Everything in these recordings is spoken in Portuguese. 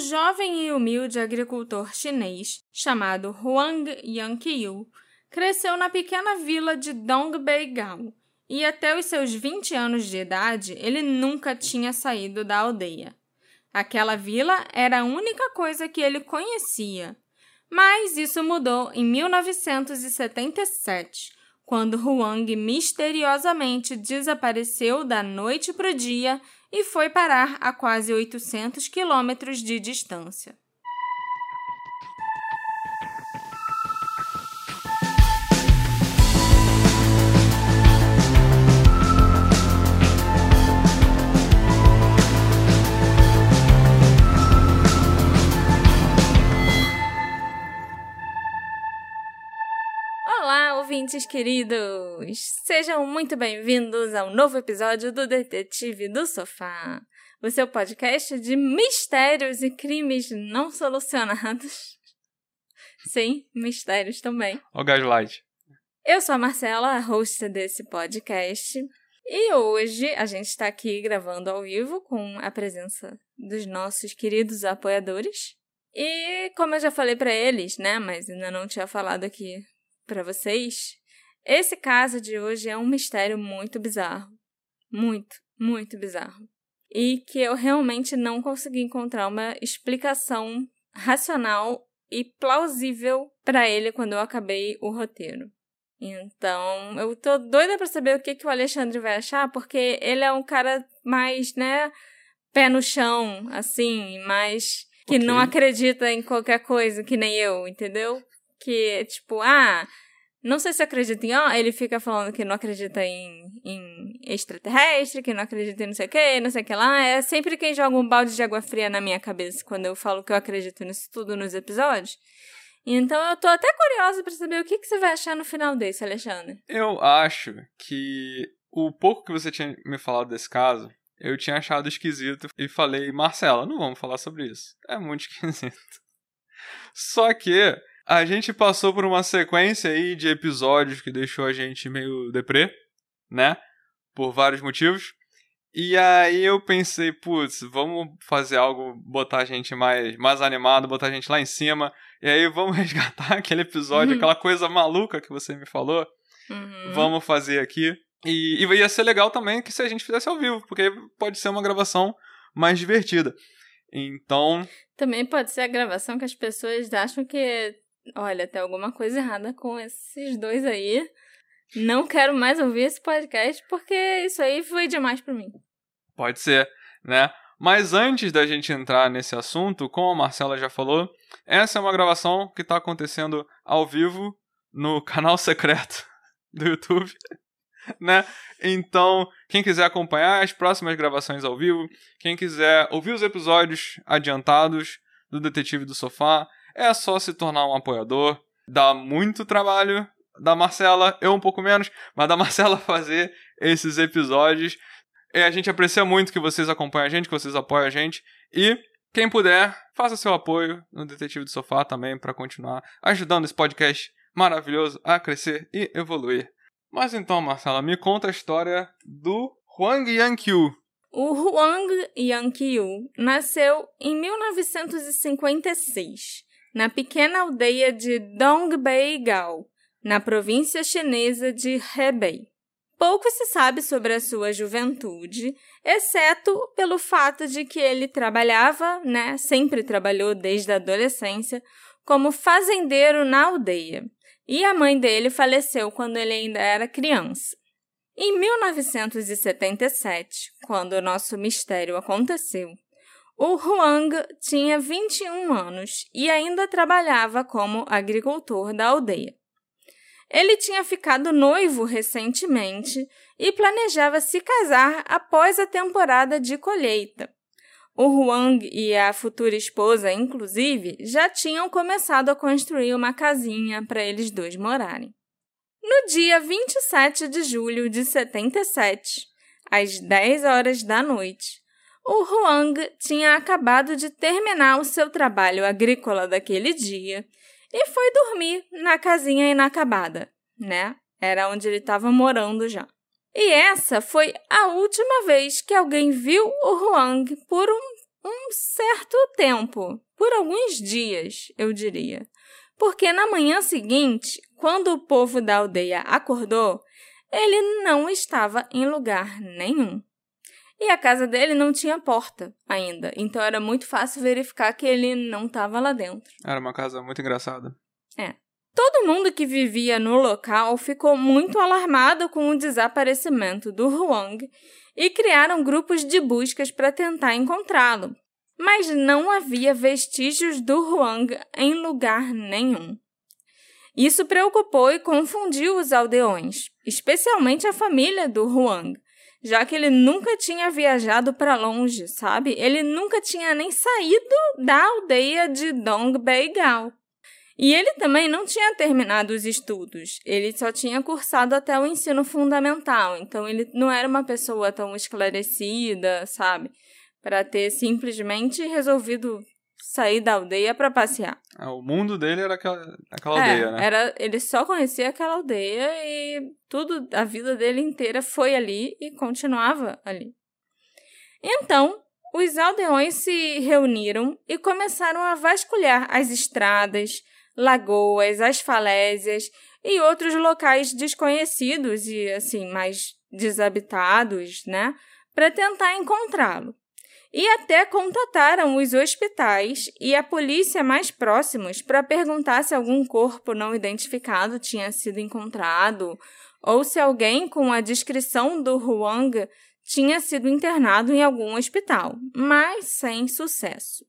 jovem e humilde agricultor chinês chamado Huang Yanqiu cresceu na pequena vila de Dongbeigao e até os seus 20 anos de idade ele nunca tinha saído da aldeia. Aquela vila era a única coisa que ele conhecia. Mas isso mudou em 1977, quando Huang misteriosamente desapareceu da noite para o dia e foi parar a quase 800 quilômetros de distância. Ouvintes queridos! Sejam muito bem-vindos ao novo episódio do Detetive do Sofá, o seu podcast de mistérios e crimes não solucionados. Sim, mistérios também. O Gaslight. Eu sou a Marcela, a host desse podcast. E hoje a gente está aqui gravando ao vivo com a presença dos nossos queridos apoiadores. E como eu já falei para eles, né, mas ainda não tinha falado aqui para vocês, esse caso de hoje é um mistério muito bizarro. Muito, muito bizarro. E que eu realmente não consegui encontrar uma explicação racional e plausível para ele quando eu acabei o roteiro. Então, eu tô doida para saber o que, que o Alexandre vai achar, porque ele é um cara mais, né, pé no chão, assim, mais que okay. não acredita em qualquer coisa, que nem eu, entendeu? Que, tipo, ah, não sei se acredita em ó, ele fica falando que não acredita em, em extraterrestre, que não acredita em não sei o que, não sei o que lá. É sempre quem joga um balde de água fria na minha cabeça quando eu falo que eu acredito nisso tudo nos episódios. Então eu tô até curiosa para saber o que, que você vai achar no final desse, Alexandre. Eu acho que o pouco que você tinha me falado desse caso, eu tinha achado esquisito e falei, Marcela, não vamos falar sobre isso. É muito esquisito. Só que a gente passou por uma sequência aí de episódios que deixou a gente meio deprê, né? Por vários motivos. E aí eu pensei, putz, vamos fazer algo, botar a gente mais, mais animado, botar a gente lá em cima. E aí vamos resgatar aquele episódio, uhum. aquela coisa maluca que você me falou. Uhum. Vamos fazer aqui. E, e ia ser legal também que se a gente fizesse ao vivo, porque pode ser uma gravação mais divertida. Então. Também pode ser a gravação que as pessoas acham que olha, tem alguma coisa errada com esses dois aí. Não quero mais ouvir esse podcast porque isso aí foi demais para mim. Pode ser, né? Mas antes da gente entrar nesse assunto, como a Marcela já falou, essa é uma gravação que está acontecendo ao vivo no canal secreto do YouTube, né? Então, quem quiser acompanhar as próximas gravações ao vivo, quem quiser ouvir os episódios adiantados do Detetive do Sofá, é só se tornar um apoiador. Dá muito trabalho da Marcela, eu um pouco menos, mas da Marcela fazer esses episódios. E a gente aprecia muito que vocês acompanhem a gente, que vocês apoiem a gente. E quem puder, faça seu apoio no Detetive do Sofá também para continuar ajudando esse podcast maravilhoso a crescer e evoluir. Mas então, Marcela, me conta a história do Huang Yanqiu. O Huang Yanqiu nasceu em 1956 na pequena aldeia de Dongbeigao, na província chinesa de Hebei. Pouco se sabe sobre a sua juventude, exceto pelo fato de que ele trabalhava, né, sempre trabalhou desde a adolescência, como fazendeiro na aldeia. E a mãe dele faleceu quando ele ainda era criança. Em 1977, quando o nosso mistério aconteceu, o Huang tinha 21 anos e ainda trabalhava como agricultor da aldeia. Ele tinha ficado noivo recentemente e planejava se casar após a temporada de colheita. O Huang e a futura esposa, inclusive, já tinham começado a construir uma casinha para eles dois morarem. No dia 27 de julho de 77, às 10 horas da noite, o Huang tinha acabado de terminar o seu trabalho agrícola daquele dia e foi dormir na casinha inacabada, né? Era onde ele estava morando já. E essa foi a última vez que alguém viu o Huang por um um certo tempo, por alguns dias, eu diria. Porque na manhã seguinte, quando o povo da aldeia acordou, ele não estava em lugar nenhum. E a casa dele não tinha porta ainda, então era muito fácil verificar que ele não estava lá dentro. Era uma casa muito engraçada. É. Todo mundo que vivia no local ficou muito alarmado com o desaparecimento do Huang e criaram grupos de buscas para tentar encontrá-lo. Mas não havia vestígios do Huang em lugar nenhum. Isso preocupou e confundiu os aldeões, especialmente a família do Huang, já que ele nunca tinha viajado para longe, sabe? Ele nunca tinha nem saído da aldeia de Dongbeigal. E ele também não tinha terminado os estudos, ele só tinha cursado até o ensino fundamental, então ele não era uma pessoa tão esclarecida, sabe? Para ter simplesmente resolvido sair da aldeia para passear. É, o mundo dele era aquela, aquela é, aldeia, né? Era, ele só conhecia aquela aldeia e tudo, a vida dele inteira foi ali e continuava ali. Então, os aldeões se reuniram e começaram a vasculhar as estradas, lagoas, as falésias e outros locais desconhecidos e assim mais desabitados, né, para tentar encontrá-lo. E até contataram os hospitais e a polícia mais próximos para perguntar se algum corpo não identificado tinha sido encontrado ou se alguém com a descrição do Huang tinha sido internado em algum hospital, mas sem sucesso.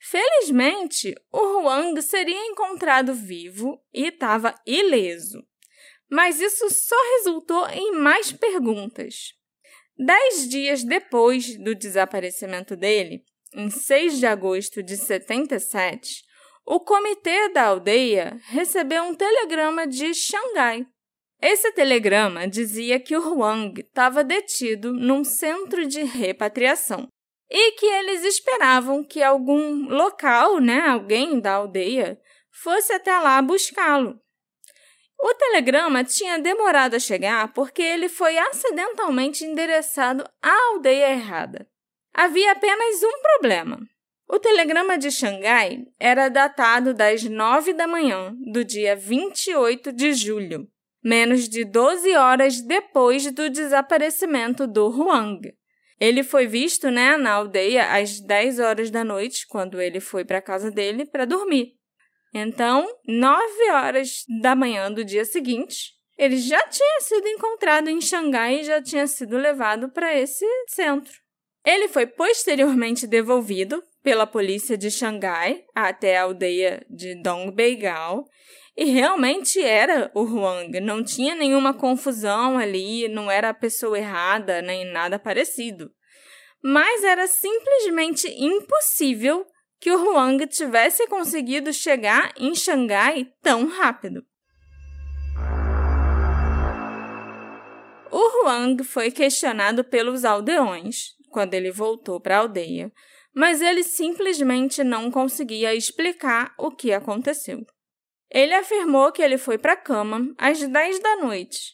Felizmente, o Huang seria encontrado vivo e estava ileso. Mas isso só resultou em mais perguntas. Dez dias depois do desaparecimento dele, em 6 de agosto de 77, o comitê da aldeia recebeu um telegrama de Xangai. Esse telegrama dizia que o Huang estava detido num centro de repatriação e que eles esperavam que algum local, né, alguém da aldeia, fosse até lá buscá-lo. O telegrama tinha demorado a chegar porque ele foi acidentalmente endereçado à aldeia errada. Havia apenas um problema. O telegrama de Xangai era datado das nove da manhã do dia 28 de julho, menos de 12 horas depois do desaparecimento do Huang. Ele foi visto, né, na aldeia às 10 horas da noite, quando ele foi para a casa dele para dormir. Então, 9 horas da manhã do dia seguinte, ele já tinha sido encontrado em Xangai e já tinha sido levado para esse centro. Ele foi posteriormente devolvido pela polícia de Xangai até a aldeia de Dongbeigal e realmente era o Huang, não tinha nenhuma confusão ali, não era a pessoa errada, nem nada parecido. Mas era simplesmente impossível que o Huang tivesse conseguido chegar em Xangai tão rápido. O Huang foi questionado pelos aldeões quando ele voltou para a aldeia, mas ele simplesmente não conseguia explicar o que aconteceu. Ele afirmou que ele foi para a cama às 10 da noite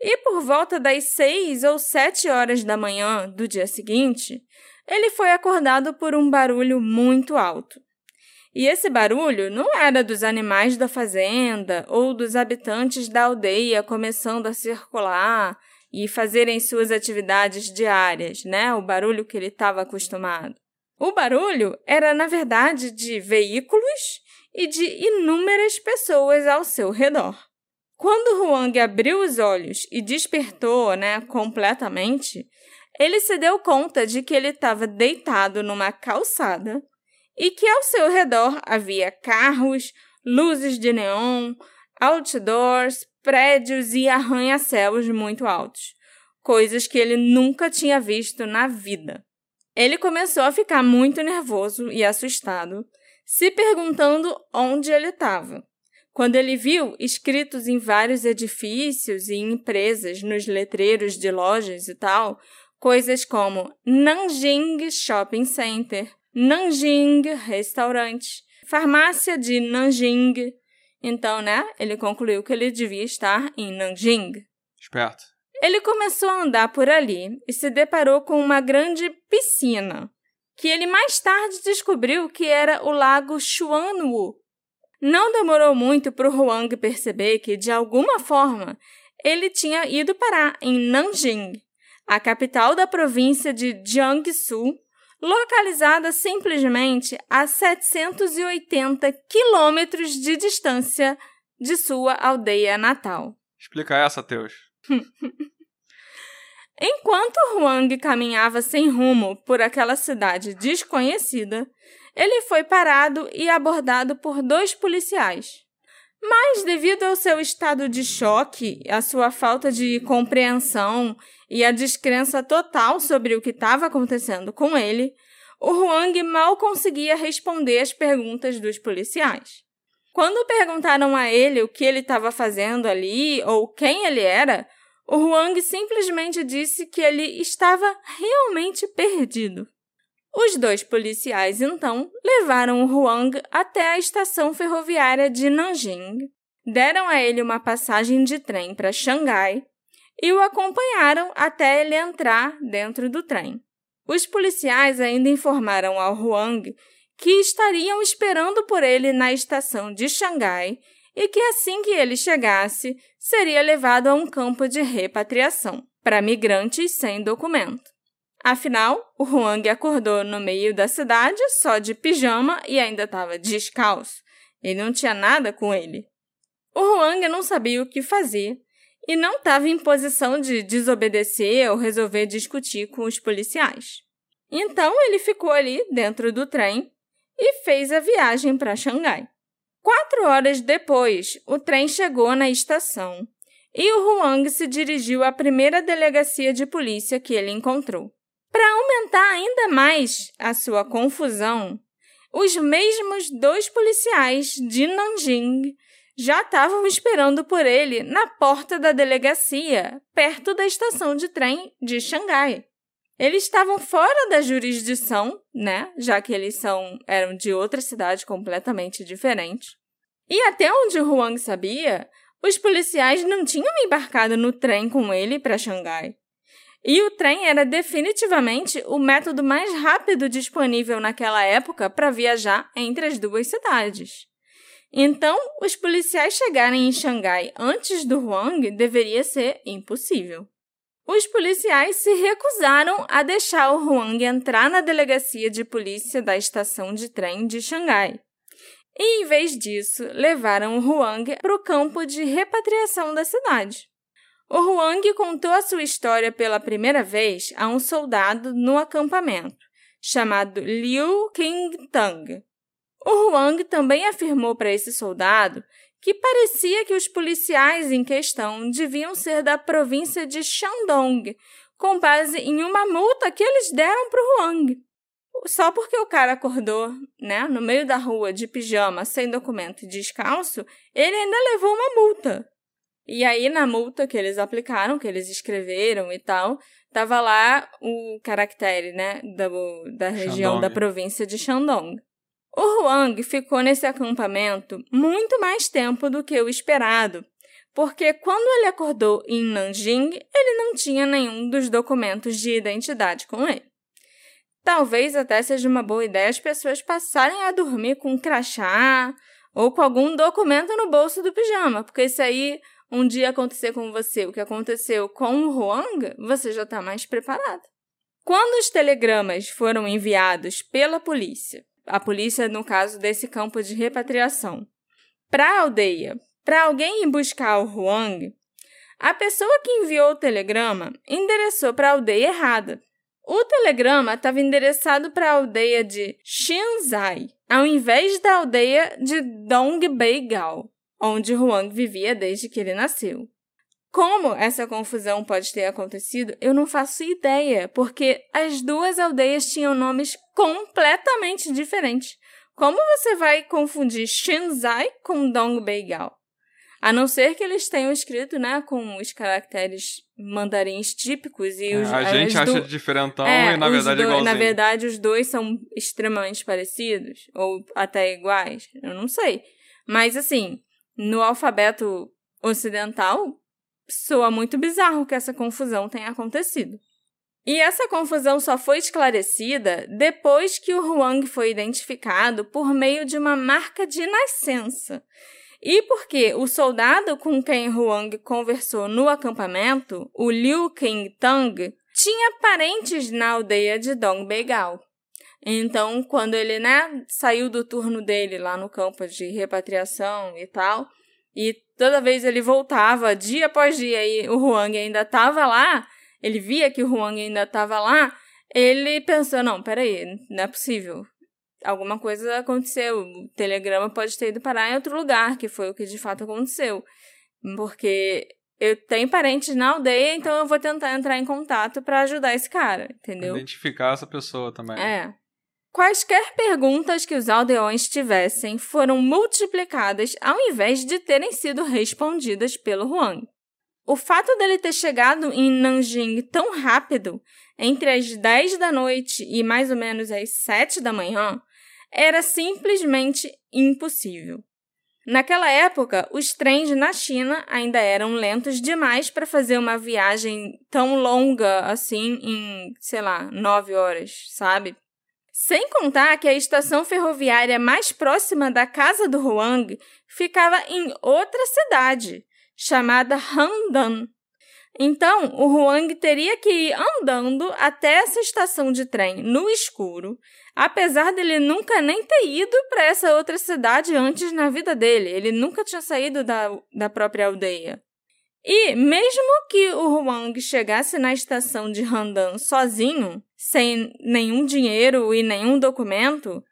e por volta das 6 ou 7 horas da manhã do dia seguinte, ele foi acordado por um barulho muito alto. E esse barulho não era dos animais da fazenda ou dos habitantes da aldeia começando a circular e fazerem suas atividades diárias, né? O barulho que ele estava acostumado. O barulho era, na verdade, de veículos e de inúmeras pessoas ao seu redor. Quando Huang abriu os olhos e despertou, né, completamente, ele se deu conta de que ele estava deitado numa calçada e que ao seu redor havia carros, luzes de neon, outdoors, prédios e arranha-céus muito altos, coisas que ele nunca tinha visto na vida. Ele começou a ficar muito nervoso e assustado se perguntando onde ele estava. Quando ele viu escritos em vários edifícios e empresas nos letreiros de lojas e tal, coisas como Nanjing Shopping Center, Nanjing Restaurante, farmácia de Nanjing. Então, né, ele concluiu que ele devia estar em Nanjing. Esperto. Ele começou a andar por ali e se deparou com uma grande piscina que ele mais tarde descobriu que era o lago Xuanwu. Não demorou muito para o Huang perceber que, de alguma forma, ele tinha ido parar em Nanjing, a capital da província de Jiangsu, localizada simplesmente a 780 quilômetros de distância de sua aldeia natal. Explica essa, Teus. Enquanto Huang caminhava sem rumo por aquela cidade desconhecida, ele foi parado e abordado por dois policiais. Mas, devido ao seu estado de choque, a sua falta de compreensão e a descrença total sobre o que estava acontecendo com ele, o Huang mal conseguia responder às perguntas dos policiais. Quando perguntaram a ele o que ele estava fazendo ali ou quem ele era, o Huang simplesmente disse que ele estava realmente perdido. Os dois policiais, então, levaram o Huang até a estação ferroviária de Nanjing, deram a ele uma passagem de trem para Xangai e o acompanharam até ele entrar dentro do trem. Os policiais ainda informaram ao Huang que estariam esperando por ele na estação de Xangai e que assim que ele chegasse, seria levado a um campo de repatriação para migrantes sem documento. Afinal, o Huang acordou no meio da cidade só de pijama e ainda estava descalço. Ele não tinha nada com ele. O Huang não sabia o que fazer e não estava em posição de desobedecer ou resolver discutir com os policiais. Então ele ficou ali dentro do trem e fez a viagem para Xangai. Quatro horas depois, o trem chegou na estação e o Huang se dirigiu à primeira delegacia de polícia que ele encontrou. Para aumentar ainda mais a sua confusão, os mesmos dois policiais de Nanjing já estavam esperando por ele na porta da delegacia, perto da estação de trem de Xangai. Eles estavam fora da jurisdição, né? Já que eles são eram de outra cidade completamente diferente. E até onde Huang sabia, os policiais não tinham embarcado no trem com ele para Xangai. E o trem era definitivamente o método mais rápido disponível naquela época para viajar entre as duas cidades. Então, os policiais chegarem em Xangai antes do Huang deveria ser impossível. Os policiais se recusaram a deixar o Huang entrar na delegacia de polícia da estação de trem de Xangai. E, em vez disso, levaram o Huang para o campo de repatriação da cidade. O Huang contou a sua história pela primeira vez a um soldado no acampamento, chamado Liu Qingtang. O Huang também afirmou para esse soldado que parecia que os policiais em questão deviam ser da província de Shandong, com base em uma multa que eles deram para o Huang. Só porque o cara acordou, né, no meio da rua de pijama, sem documento e descalço, ele ainda levou uma multa. E aí, na multa que eles aplicaram, que eles escreveram e tal, tava lá o caractere, né, da, da região Shandong. da província de Shandong. O Huang ficou nesse acampamento muito mais tempo do que o esperado, porque quando ele acordou em Nanjing, ele não tinha nenhum dos documentos de identidade com ele. Talvez até seja uma boa ideia as pessoas passarem a dormir com um crachá ou com algum documento no bolso do pijama, porque se aí um dia acontecer com você o que aconteceu com o Huang, você já está mais preparado. Quando os telegramas foram enviados pela polícia a polícia no caso desse campo de repatriação. Para a aldeia, para alguém ir buscar o Huang, a pessoa que enviou o telegrama endereçou para a aldeia errada. O telegrama estava endereçado para a aldeia de Xinzai, ao invés da aldeia de Dongbeigal, onde Huang vivia desde que ele nasceu. Como essa confusão pode ter acontecido, eu não faço ideia, porque as duas aldeias tinham nomes completamente diferentes. Como você vai confundir Shenzai com Dongbeigal? A não ser que eles tenham escrito, né, com os caracteres mandarins típicos e os... É, a gente acha do... diferentão é, e na verdade é igualzinho. Na verdade, os dois são extremamente parecidos, ou até iguais, eu não sei. Mas, assim, no alfabeto ocidental, soa muito bizarro que essa confusão tenha acontecido. E essa confusão só foi esclarecida depois que o Huang foi identificado por meio de uma marca de nascença. E porque o soldado com quem Huang conversou no acampamento, o Liu Qingtang, tinha parentes na aldeia de Dongbeigal. Então, quando ele né, saiu do turno dele lá no campo de repatriação e tal, e toda vez ele voltava, dia após dia, e o Huang ainda estava lá, ele via que o Huang ainda estava lá, ele pensou, não, peraí, não é possível. Alguma coisa aconteceu. O telegrama pode ter ido parar em outro lugar, que foi o que de fato aconteceu. Porque eu tenho parentes na aldeia, então eu vou tentar entrar em contato para ajudar esse cara, entendeu? Identificar essa pessoa também. É. Quaisquer perguntas que os aldeões tivessem foram multiplicadas ao invés de terem sido respondidas pelo Huang. O fato dele ter chegado em Nanjing tão rápido, entre as 10 da noite e mais ou menos as 7 da manhã, era simplesmente impossível. Naquela época, os trens na China ainda eram lentos demais para fazer uma viagem tão longa assim em, sei lá, nove horas, sabe? Sem contar que a estação ferroviária mais próxima da casa do Huang ficava em outra cidade, chamada Handan. Então, o Huang teria que ir andando até essa estação de trem no escuro, apesar dele nunca nem ter ido para essa outra cidade antes na vida dele. Ele nunca tinha saído da, da própria aldeia. E, mesmo que o Huang chegasse na estação de Handan sozinho, sem nenhum dinheiro e nenhum documento,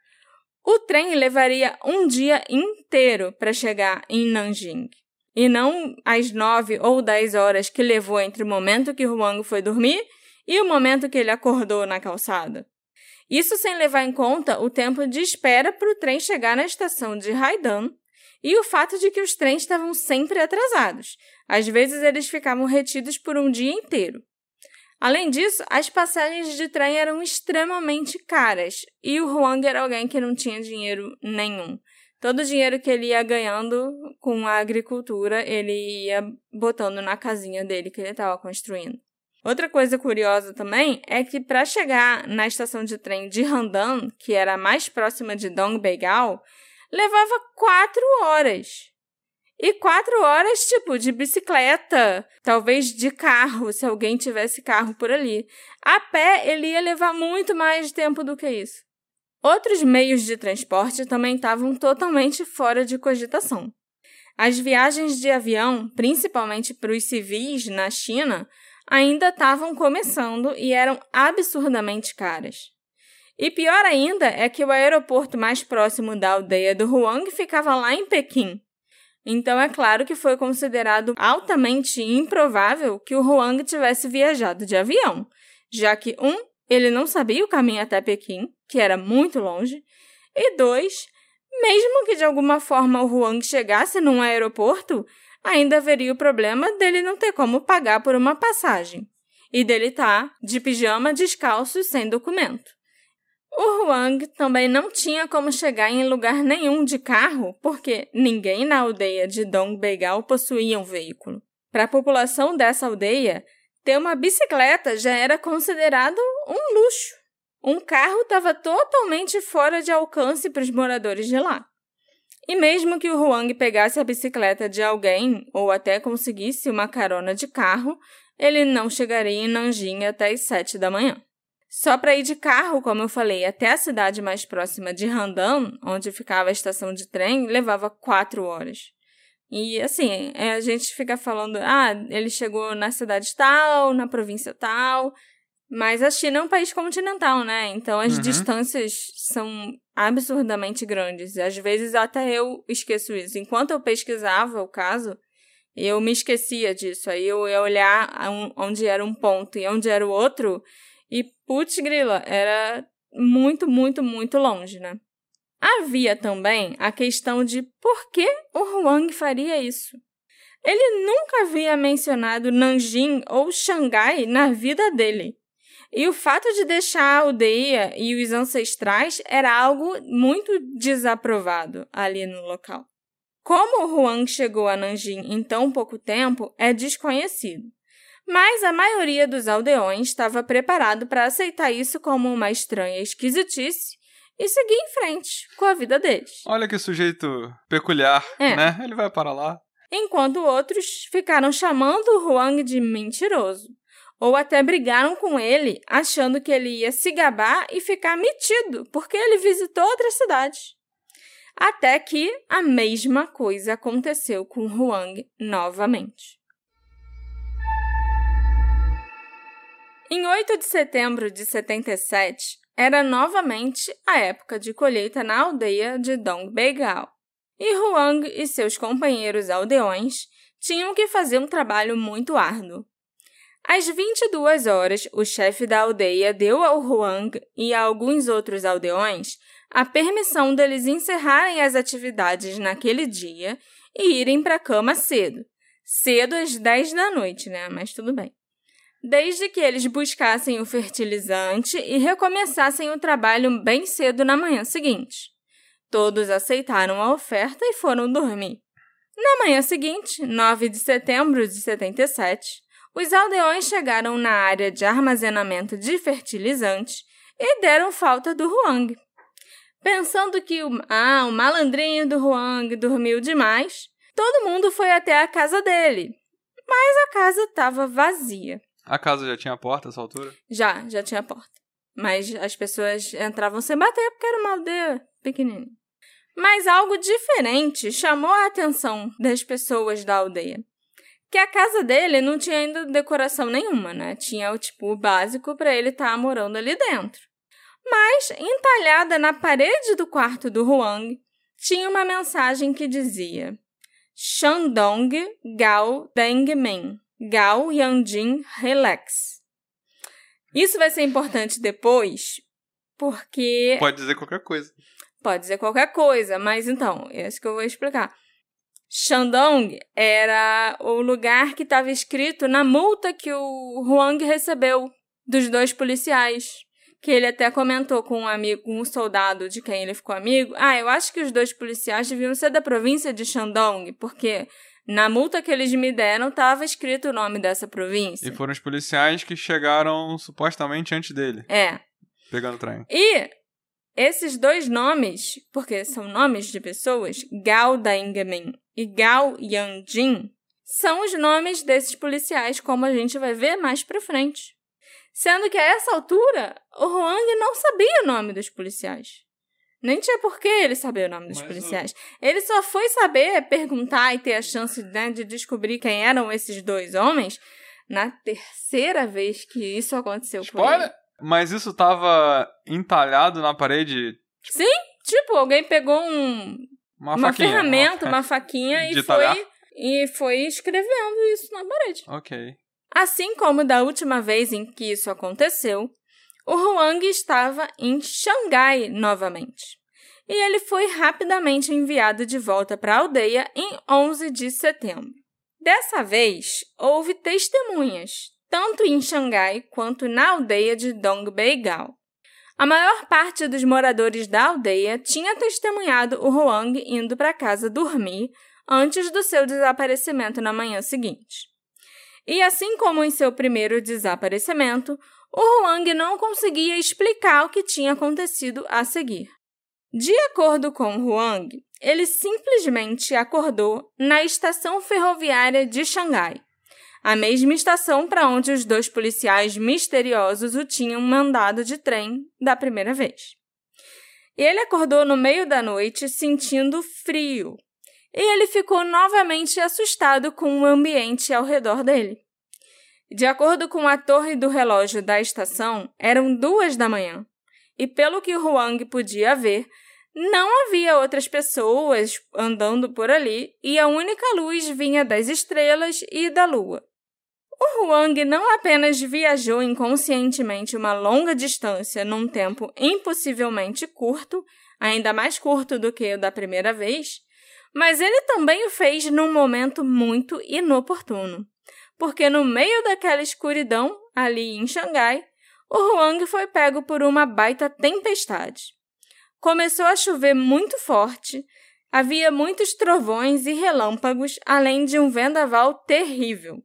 o trem levaria um dia inteiro para chegar em Nanjing e não as nove ou dez horas que levou entre o momento que Huang foi dormir e o momento que ele acordou na calçada. Isso sem levar em conta o tempo de espera para o trem chegar na estação de Haidan e o fato de que os trens estavam sempre atrasados. Às vezes eles ficavam retidos por um dia inteiro. Além disso, as passagens de trem eram extremamente caras e o Huang era alguém que não tinha dinheiro nenhum. Todo o dinheiro que ele ia ganhando com a agricultura, ele ia botando na casinha dele que ele estava construindo. Outra coisa curiosa também é que para chegar na estação de trem de Handan, que era a mais próxima de Dongbeigal, levava quatro horas. E quatro horas, tipo, de bicicleta, talvez de carro, se alguém tivesse carro por ali. A pé, ele ia levar muito mais tempo do que isso. Outros meios de transporte também estavam totalmente fora de cogitação. As viagens de avião, principalmente para os civis na China, ainda estavam começando e eram absurdamente caras. E pior ainda é que o aeroporto mais próximo da aldeia do Huang ficava lá em Pequim. Então é claro que foi considerado altamente improvável que o Huang tivesse viajado de avião, já que um, ele não sabia o caminho até Pequim, que era muito longe, e dois, mesmo que de alguma forma o Huang chegasse num aeroporto, ainda haveria o problema dele não ter como pagar por uma passagem e dele estar tá de pijama descalço sem documento. O Huang também não tinha como chegar em lugar nenhum de carro, porque ninguém na aldeia de Dongbeigal possuía um veículo. Para a população dessa aldeia, ter uma bicicleta já era considerado um luxo. Um carro estava totalmente fora de alcance para os moradores de lá. E mesmo que o Huang pegasse a bicicleta de alguém ou até conseguisse uma carona de carro, ele não chegaria em Nanjing até as sete da manhã. Só para ir de carro, como eu falei, até a cidade mais próxima de Handan, onde ficava a estação de trem, levava quatro horas. E assim, é, a gente fica falando, ah, ele chegou na cidade tal, na província tal, mas a China é um país continental, né? Então as uhum. distâncias são absurdamente grandes. Às vezes até eu esqueço isso. Enquanto eu pesquisava o caso, eu me esquecia disso. Aí eu ia olhar onde era um ponto e onde era o outro, putz grila, era muito, muito, muito longe, né? Havia também a questão de por que o Huang faria isso. Ele nunca havia mencionado Nanjing ou Xangai na vida dele. E o fato de deixar a aldeia e os ancestrais era algo muito desaprovado ali no local. Como o Huang chegou a Nanjing em tão pouco tempo é desconhecido. Mas a maioria dos aldeões estava preparado para aceitar isso como uma estranha esquisitice e seguir em frente com a vida deles. Olha que sujeito peculiar, É. né? Ele vai para lá. Enquanto outros ficaram chamando o Huang de mentiroso, ou até brigaram com ele, achando que ele ia se gabar e ficar metido, porque ele visitou outras cidades. Até que a mesma coisa aconteceu com Huang novamente. Em 8 de setembro de 77, era novamente a época de colheita na aldeia de Dongbeigal. E Huang e seus companheiros aldeões tinham que fazer um trabalho muito árduo. Às 22 horas, o chefe da aldeia deu ao Huang e a alguns outros aldeões a permissão deles encerrarem as atividades naquele dia e irem para a cama cedo. Cedo às 10 da noite, né? Mas tudo bem. Desde que eles buscassem o fertilizante e recomeçassem o trabalho bem cedo na manhã seguinte. Todos aceitaram a oferta e foram dormir. Na manhã seguinte, 9 de setembro de 77, os aldeões chegaram na área de armazenamento de fertilizante e deram falta do Huang. Pensando que o, ah, o malandrinho do Huang dormiu demais, todo mundo foi até a casa dele. Mas a casa estava vazia. A casa já tinha porta essa altura? Já, já tinha porta. Mas as pessoas entravam sem bater porque era uma aldeia pequenininha. Mas algo diferente chamou a atenção das pessoas da aldeia. Que a casa dele não tinha ainda decoração nenhuma, né? Tinha o tipo básico para ele estar morando ali dentro. Mas, entalhada na parede do quarto do Huang, tinha uma mensagem que dizia: Shandong Gao Dengmen. Gao Yanjin Relax. Isso vai ser importante depois, porque Pode dizer qualquer coisa. pode dizer qualquer coisa, mas então, é isso que eu vou explicar. Shandong era o lugar que estava escrito na multa que o Huang recebeu dos dois policiais. Que ele até comentou com um amigo, um soldado de quem ele ficou amigo. Ah, eu acho que os dois policiais deviam ser da província de Shandong, porque na multa que eles me deram estava escrito o nome dessa província. E foram os policiais que chegaram supostamente antes dele, É. pegando o trem. E esses dois nomes, porque são nomes de pessoas, Gao Daingamen e Gao Yanjin, são os nomes desses policiais, como a gente vai ver mais pra frente. Sendo que a essa altura, o Huang não sabia o nome dos policiais. Nem tinha por que ele saber o nome dos Mas policiais. Ele só foi saber perguntar e ter a chance né, de descobrir quem eram esses dois homens na terceira vez que isso aconteceu com ele. Spoiler! Mas isso tava entalhado na parede, Tipo, alguém pegou um, uma, uma, faquinha. ferramenta, uma faquinha De e talhar? foi, e foi escrevendo isso na parede. Ok. Assim como da última vez em que isso aconteceu, o Huang estava em Xangai novamente. E ele foi rapidamente enviado de volta para a aldeia em 11 de setembro. Dessa vez, houve testemunhas, tanto em Xangai quanto na aldeia de Dongbeigal. A maior parte dos moradores da aldeia tinha testemunhado o Huang indo para casa dormir antes do seu desaparecimento na manhã seguinte. E assim como em seu primeiro desaparecimento, o Huang não conseguia explicar o que tinha acontecido a seguir. De acordo com Huang, ele simplesmente acordou na estação ferroviária de Xangai, a mesma estação para onde os dois policiais misteriosos o tinham mandado de trem da primeira vez. Ele acordou no meio da noite sentindo frio, e ele ficou novamente assustado com o ambiente ao redor dele. De acordo com a torre do relógio da estação, eram duas da manhã, e pelo que Huang podia ver, não havia outras pessoas andando por ali e a única luz vinha das estrelas e da lua. O Huang não apenas viajou inconscientemente uma longa distância num tempo impossivelmente curto, ainda mais curto do que o da primeira vez, mas ele também o fez num momento muito inoportuno, porque no meio daquela escuridão, ali em Xangai, o Huang foi pego por uma baita tempestade. Começou a chover muito forte, havia muitos trovões e relâmpagos, além de um vendaval terrível.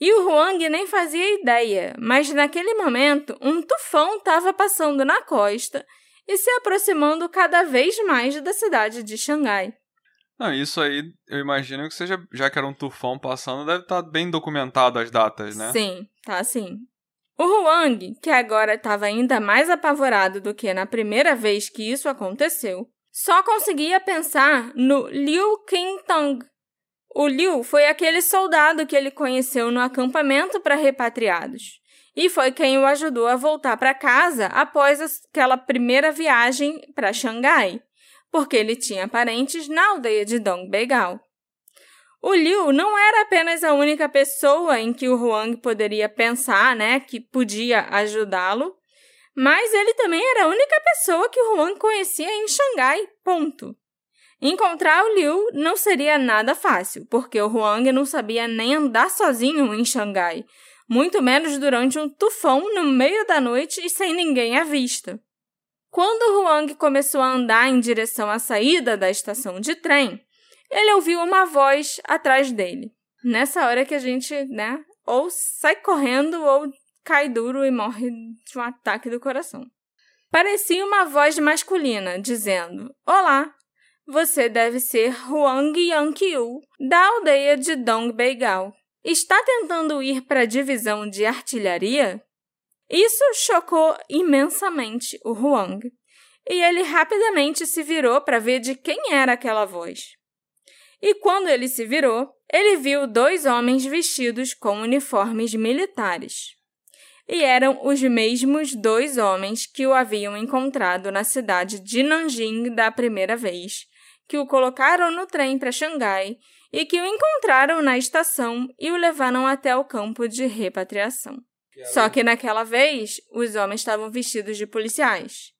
E o Huang nem fazia ideia, mas naquele momento um tufão estava passando na costa e se aproximando cada vez mais da cidade de Xangai. Não, isso aí eu imagino que seja, já que era um tufão passando, deve estar tá bem documentado as datas, né? Sim, tá sim. O Huang, que agora estava ainda mais apavorado do que na primeira vez que isso aconteceu, só conseguia pensar no Liu Qintang. O Liu foi aquele soldado que ele conheceu no acampamento para repatriados e foi quem o ajudou a voltar para casa após aquela primeira viagem para Xangai porque ele tinha parentes na aldeia de Dongbeigal. O Liu não era apenas a única pessoa em que o Huang poderia pensar, né, que podia ajudá-lo, mas ele também era a única pessoa que o Huang conhecia em Xangai, ponto. Encontrar o Liu não seria nada fácil, porque o Huang não sabia nem andar sozinho em Xangai, muito menos durante um tufão no meio da noite e sem ninguém à vista. Quando Huang começou a andar em direção à saída da estação de trem, ele ouviu uma voz atrás dele. Nessa hora que a gente, né, ou sai correndo ou cai duro e morre de um ataque do coração. Parecia uma voz masculina dizendo: Olá, você deve ser Huang Yanqiu, da aldeia de Dongbeigal. Está tentando ir para a divisão de artilharia? Isso chocou imensamente o Huang, e ele rapidamente se virou para ver de quem era aquela voz. E quando ele se virou, ele viu dois homens vestidos com uniformes militares. E eram os mesmos dois homens que o haviam encontrado na cidade de Nanjing da primeira vez, que o colocaram no trem para Xangai e que o encontraram na estação e o levaram até o campo de repatriação. Só que naquela vez, os homens estavam vestidos de policiais.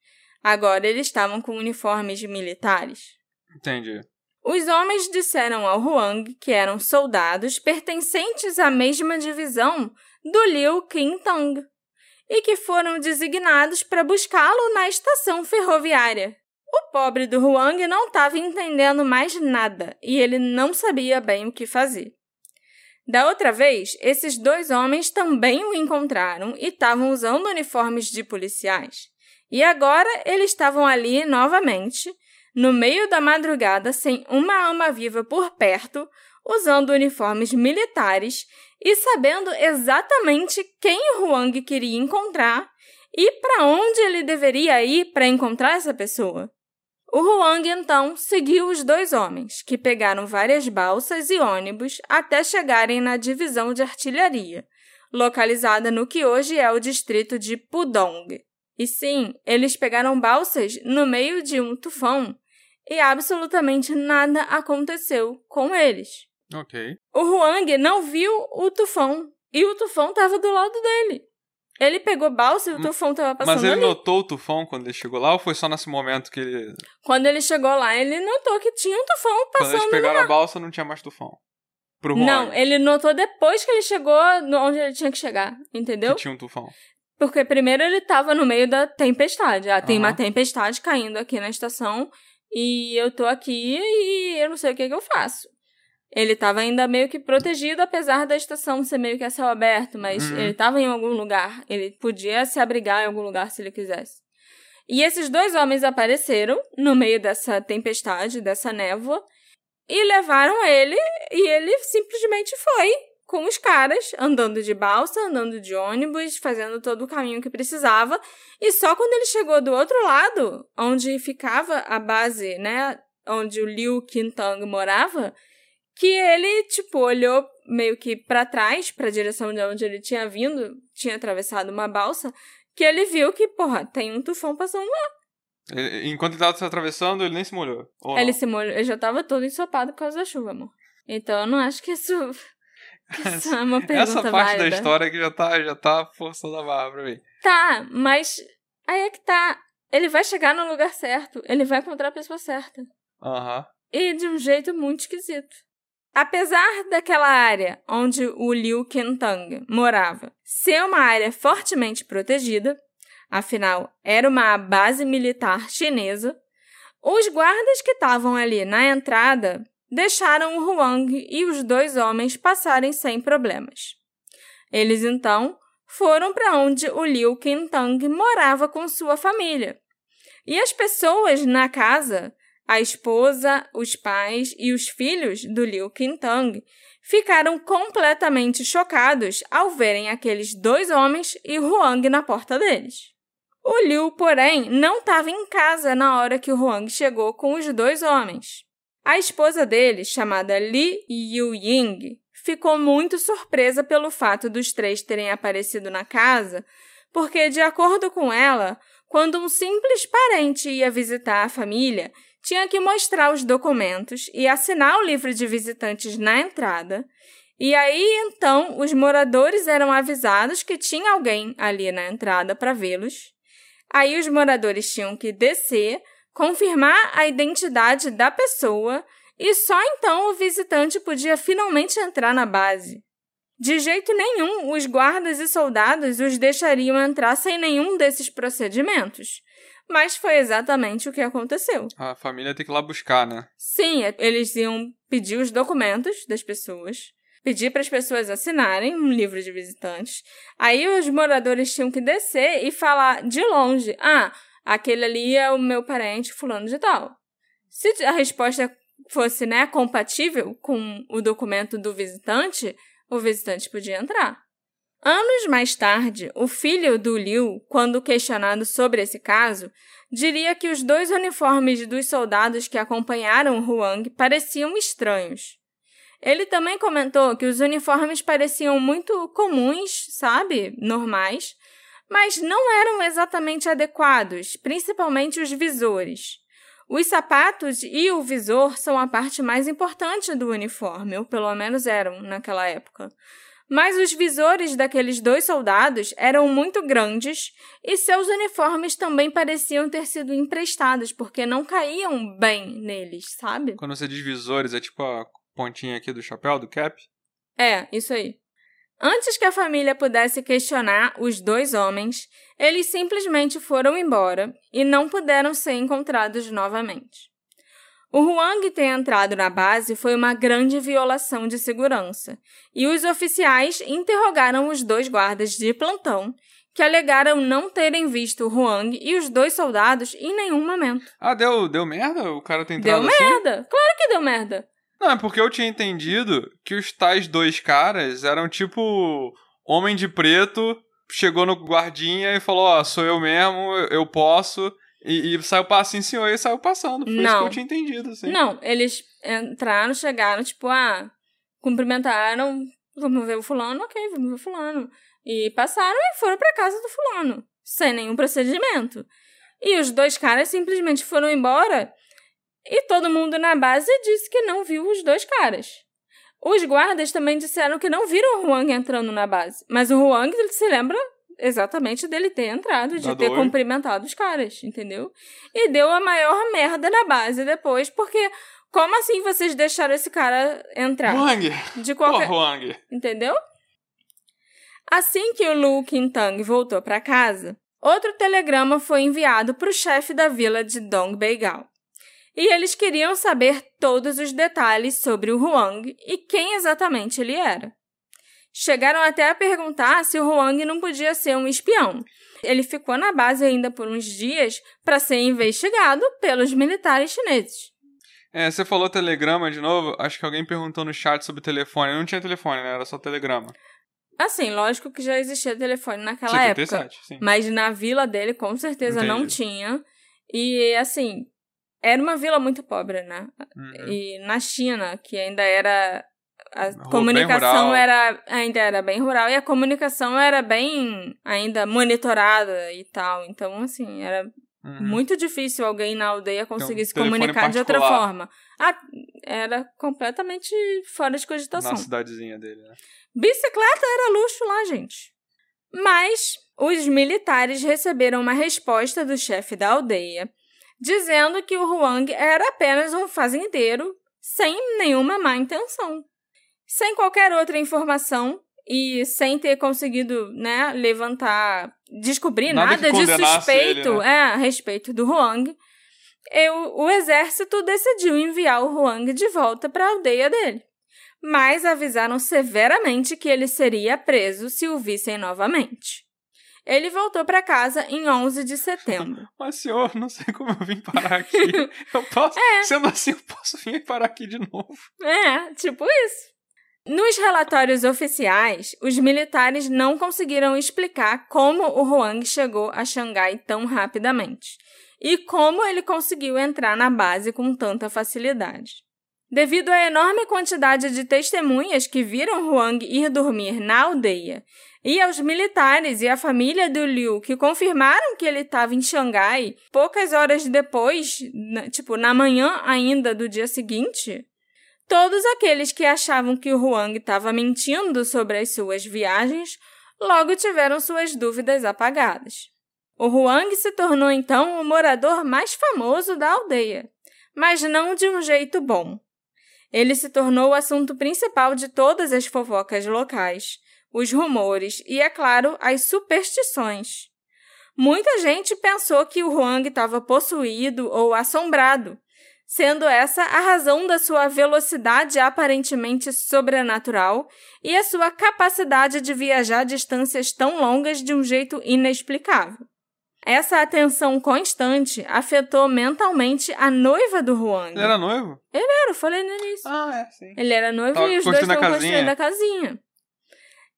Agora eles estavam com uniformes militares. Entendi. Os homens disseram ao Huang que eram soldados pertencentes à mesma divisão do Liu Qintang e que foram designados para buscá-lo na estação ferroviária. O pobre do Huang não estava entendendo mais nada e ele não sabia bem o que fazer. Da outra vez, esses dois homens também o encontraram e estavam usando uniformes de policiais. E agora eles estavam ali novamente, no meio da madrugada, sem uma alma viva por perto, usando uniformes militares e sabendo exatamente quem o Huang queria encontrar e para onde ele deveria ir para encontrar essa pessoa. O Huang então seguiu os dois homens, que pegaram várias balsas e ônibus até chegarem na divisão de artilharia, localizada no que hoje é o distrito de Pudong. E sim, eles pegaram balsas no meio de um tufão e absolutamente nada aconteceu com eles. Ok. O Huang não viu o tufão e o tufão estava do lado dele. Ele pegou balsa e o hum, tufão tava passando Mas ele ali. notou o tufão quando ele chegou lá ou foi só nesse momento que ele... Quando ele chegou lá, ele notou que tinha um tufão passando Quando eles pegaram a balsa, não tinha mais tufão. Pro Não, ele notou depois que ele chegou onde ele tinha que chegar, entendeu? Que tinha um tufão. Porque primeiro ele tava no meio da tempestade. Ah, tem uhum. uma tempestade caindo aqui na estação e eu tô aqui e eu não sei o que, que eu faço. Ele estava ainda meio que protegido, apesar da estação ser meio que a céu aberto, mas uhum. ele estava em algum lugar. Ele podia se abrigar em algum lugar se ele quisesse. E esses dois homens apareceram no meio dessa tempestade, dessa névoa, e levaram ele, e ele simplesmente foi com os caras, andando de balsa, andando de ônibus, fazendo todo o caminho que precisava. E só quando ele chegou do outro lado, onde ficava a base, né, onde o Liu Qintang morava, que ele, tipo, olhou meio que para trás, para a direção de onde ele tinha vindo, tinha atravessado uma balsa, que ele viu que, porra, tem um tufão passando lá. Ele, enquanto ele tava se atravessando, ele nem se molhou. ele não? se molhou, ele já tava todo ensopado por causa da chuva, amor. Então eu não acho que isso, que isso é uma pergunta Essa parte válida. da história que já tá, já tá forçando a barra pra mim. Tá, mas aí é que tá. Ele vai chegar no lugar certo, ele vai encontrar a pessoa certa. Aham. Uhum. E de um jeito muito esquisito. Apesar daquela área onde o Liu Kentang morava ser uma área fortemente protegida, afinal era uma base militar chinesa, os guardas que estavam ali na entrada deixaram o Huang e os dois homens passarem sem problemas. Eles então foram para onde o Liu Qintang morava com sua família. E as pessoas na casa, a esposa, os pais e os filhos do Liu Qintang, ficaram completamente chocados ao verem aqueles dois homens e Huang na porta deles. O Liu, porém, não estava em casa na hora que o Huang chegou com os dois homens. A esposa dele, chamada Li Yuying, ficou muito surpresa pelo fato dos três terem aparecido na casa, porque, de acordo com ela, quando um simples parente ia visitar a família, tinha que mostrar os documentos e assinar o livro de visitantes na entrada. E aí, então, os moradores eram avisados que tinha alguém ali na entrada para vê-los. Aí os moradores tinham que descer, confirmar a identidade da pessoa e só então o visitante podia finalmente entrar na base. De jeito nenhum, os guardas e soldados os deixariam entrar sem nenhum desses procedimentos. Mas foi exatamente o que aconteceu. A família tem que ir lá buscar, né? Sim, eles iam pedir os documentos das pessoas, pedir para as pessoas assinarem um livro de visitantes. Aí os moradores tinham que descer e falar de longe: ah, aquele ali é o meu parente, fulano de tal. Se a resposta fosse né, compatível com o documento do visitante, o visitante podia entrar. Anos mais tarde, o filho do Liu, quando questionado sobre esse caso, diria que os dois uniformes dos soldados que acompanharam Huang pareciam estranhos. Ele também comentou que os uniformes pareciam muito comuns, sabe, normais, mas não eram exatamente adequados, principalmente os visores. Os sapatos e o visor são a parte mais importante do uniforme, ou pelo menos eram naquela época. Mas os visores daqueles dois soldados eram muito grandes e seus uniformes também pareciam ter sido emprestados, porque não caíam bem neles, sabe? Quando você diz visores, é tipo a pontinha aqui do chapéu, do cap? É, isso aí. Antes que a família pudesse questionar os dois homens, eles simplesmente foram embora e não puderam ser encontrados novamente. O Huang ter entrado na base foi uma grande violação de segurança, e os oficiais interrogaram os dois guardas de plantão, que alegaram não terem visto o Huang e os dois soldados em nenhum momento. Ah, deu, deu merda? O cara tem entrado Deu assim? merda! Claro que deu merda! Não, é porque eu tinha entendido que os tais dois caras eram tipo homem de preto, chegou no guardinha e falou: Ó, oh, sou eu mesmo, eu posso. E, e saiu passando, senhor, e saiu passando. Foi Não. isso que eu tinha entendido, assim. Não, eles entraram, chegaram, tipo, ah, cumprimentaram, vamos ver o fulano, ok, vamos ver o fulano. E passaram e foram pra casa do fulano, sem nenhum procedimento. E os dois caras simplesmente foram embora e todo mundo na base disse que não viu os dois caras. Os guardas também disseram que não viram o Huang entrando na base, mas o Huang se lembra exatamente dele ter entrado, de Da ter dor. cumprimentado os caras, entendeu? E deu a maior merda na base depois, porque como assim vocês deixaram esse cara entrar? Huang! De qualquer, Huang! entendeu? Assim que o Lu Qintang voltou para casa, outro telegrama foi enviado para o chefe da vila de Dongbeigal. E eles queriam saber todos os detalhes sobre o Huang e quem exatamente ele era. Chegaram até a perguntar se o Huang não podia ser um espião. Ele ficou na base ainda por uns dias para ser investigado pelos militares chineses. É, você falou telegrama de novo, acho que alguém perguntou no chat sobre telefone. Não tinha telefone, né? Era só telegrama. Assim, lógico que já existia telefone naquela época. 57, sim. Mas na vila dele, com certeza, não Entendi. tinha. E, assim, era uma vila muito pobre, né? Uhum. E na China, que ainda era. A comunicação era ainda era bem rural e a comunicação era bem ainda monitorada e tal. Então, assim, era Uhum. muito difícil alguém na aldeia conseguir se telefone comunicar de outra forma. Ah, era completamente fora de cogitação. Na cidadezinha dele, né? Bicicleta era luxo lá, gente. Mas os militares receberam uma resposta do chefe da aldeia, dizendo que o Huang era apenas um fazendeiro sem nenhuma má intenção. Sem qualquer outra informação e sem ter conseguido, né, levantar, descobrir Nada nada, de suspeito ele, né? é, a respeito do Huang, eu, o exército decidiu enviar o Huang de volta para a aldeia dele. mas avisaram severamente que ele seria preso se o vissem novamente. Ele voltou para casa em 11 de setembro. Mas, senhor, não sei como eu vim parar aqui. Eu posso, É. sendo assim, eu posso vir parar aqui de novo. É, tipo isso. Nos relatórios oficiais, os militares não conseguiram explicar como o Huang chegou a Xangai tão rapidamente e como ele conseguiu entrar na base com tanta facilidade. Devido à enorme quantidade de testemunhas que viram Huang ir dormir na aldeia e aos militares e à família do Liu que confirmaram que ele estava em Xangai poucas horas depois, tipo na manhã ainda do dia seguinte, Todos aqueles que achavam que o Huang estava mentindo sobre as suas viagens logo tiveram suas dúvidas apagadas. O Huang se tornou então o morador mais famoso da aldeia, mas não de um jeito bom. Ele se tornou o assunto principal de todas as fofocas locais, os rumores e, é claro, as superstições. Muita gente pensou que o Huang estava possuído ou assombrado, sendo essa a razão da sua velocidade aparentemente sobrenatural e a sua capacidade de viajar distâncias tão longas de um jeito inexplicável. Essa atenção constante afetou mentalmente a noiva do Huang. Ele era noivo? Era, eu falei no início. Ah, é, sim. Ele era noivo Tava e os dois estavam construindo a casinha.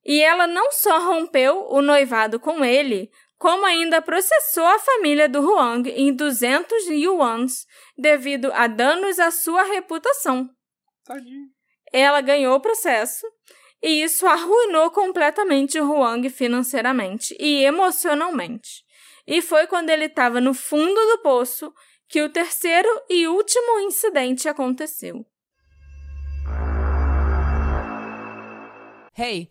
E ela não só rompeu o noivado com ele, como ainda processou a família do Huang em 200 yuans devido a danos à sua reputação. Tadinho. Ela ganhou o processo e isso arruinou completamente o Huang financeiramente e emocionalmente. E foi quando ele estava no fundo do poço que o terceiro e último incidente aconteceu. Hey,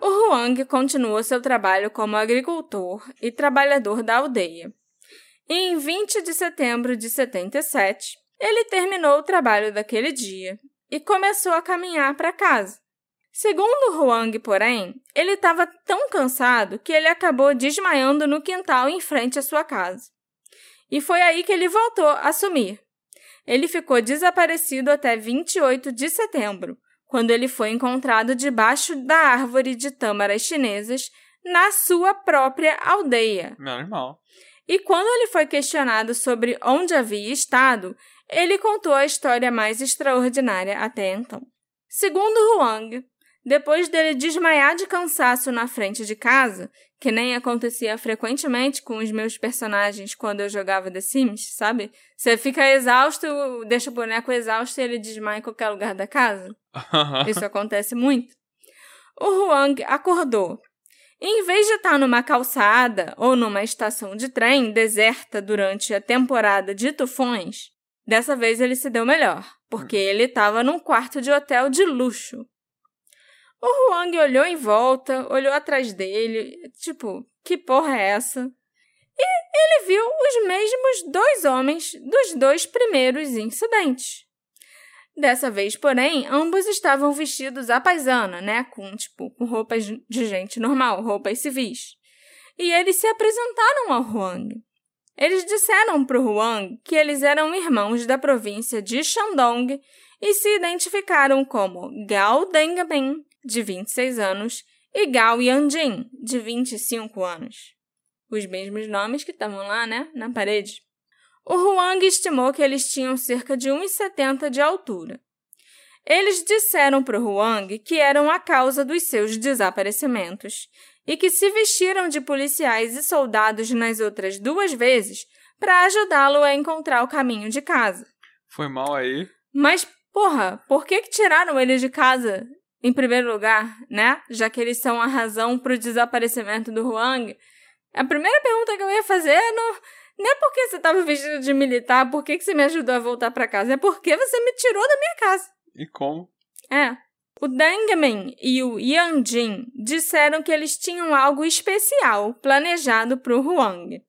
O Huang continuou seu trabalho como agricultor e trabalhador da aldeia. Em 20 de setembro de 77, ele terminou o trabalho daquele dia e começou a caminhar para casa. Segundo Huang, porém, ele estava tão cansado que ele acabou desmaiando no quintal em frente à sua casa. E foi aí que ele voltou a sumir. Ele ficou desaparecido até 28 de setembro, quando ele foi encontrado debaixo da árvore de tâmaras chinesas na sua própria aldeia. Menos mal. E quando ele foi questionado sobre onde havia estado, ele contou a história mais extraordinária até então. Segundo Huang, depois dele desmaiar de cansaço na frente de casa, que nem acontecia frequentemente com os meus personagens quando eu jogava The Sims, sabe? Você fica exausto, deixa o boneco exausto e ele desmaia em qualquer lugar da casa. Isso acontece muito. O Huang acordou. Em vez de estar numa calçada ou numa estação de trem deserta durante a temporada de tufões, dessa vez ele se deu melhor, porque ele estava num quarto de hotel de luxo. O Huang olhou em volta, olhou atrás dele, tipo, que porra é essa? E ele viu os mesmos dois homens dos dois primeiros incidentes. Dessa vez, porém, ambos estavam vestidos à paisana, né? Com, tipo, com roupas de gente normal, roupas civis. E eles se apresentaram ao Huang. Eles disseram para o Huang que eles eram irmãos da província de Shandong e se identificaram como Gao Dengben, de 26 anos, e Gao Yanjin, de 25 anos. Os mesmos nomes que estavam lá, né? Na parede. O Huang estimou que eles tinham cerca de 1,70 de altura. Eles disseram para o Huang que eram a causa dos seus desaparecimentos e que se vestiram de policiais e soldados nas outras duas vezes para ajudá-lo a encontrar o caminho de casa. Foi mal aí. Mas, porra, por que, que tiraram eles de casa em primeiro lugar, né? Já que eles são a razão para o desaparecimento do Huang? A primeira pergunta que eu ia fazer é não, não é porque você estava vestido de militar, por que, que você me ajudou a voltar para casa? É porque você me tirou da minha casa. E como? É. O Dangmin e o Yanjin disseram que eles tinham algo especial planejado para o Huang.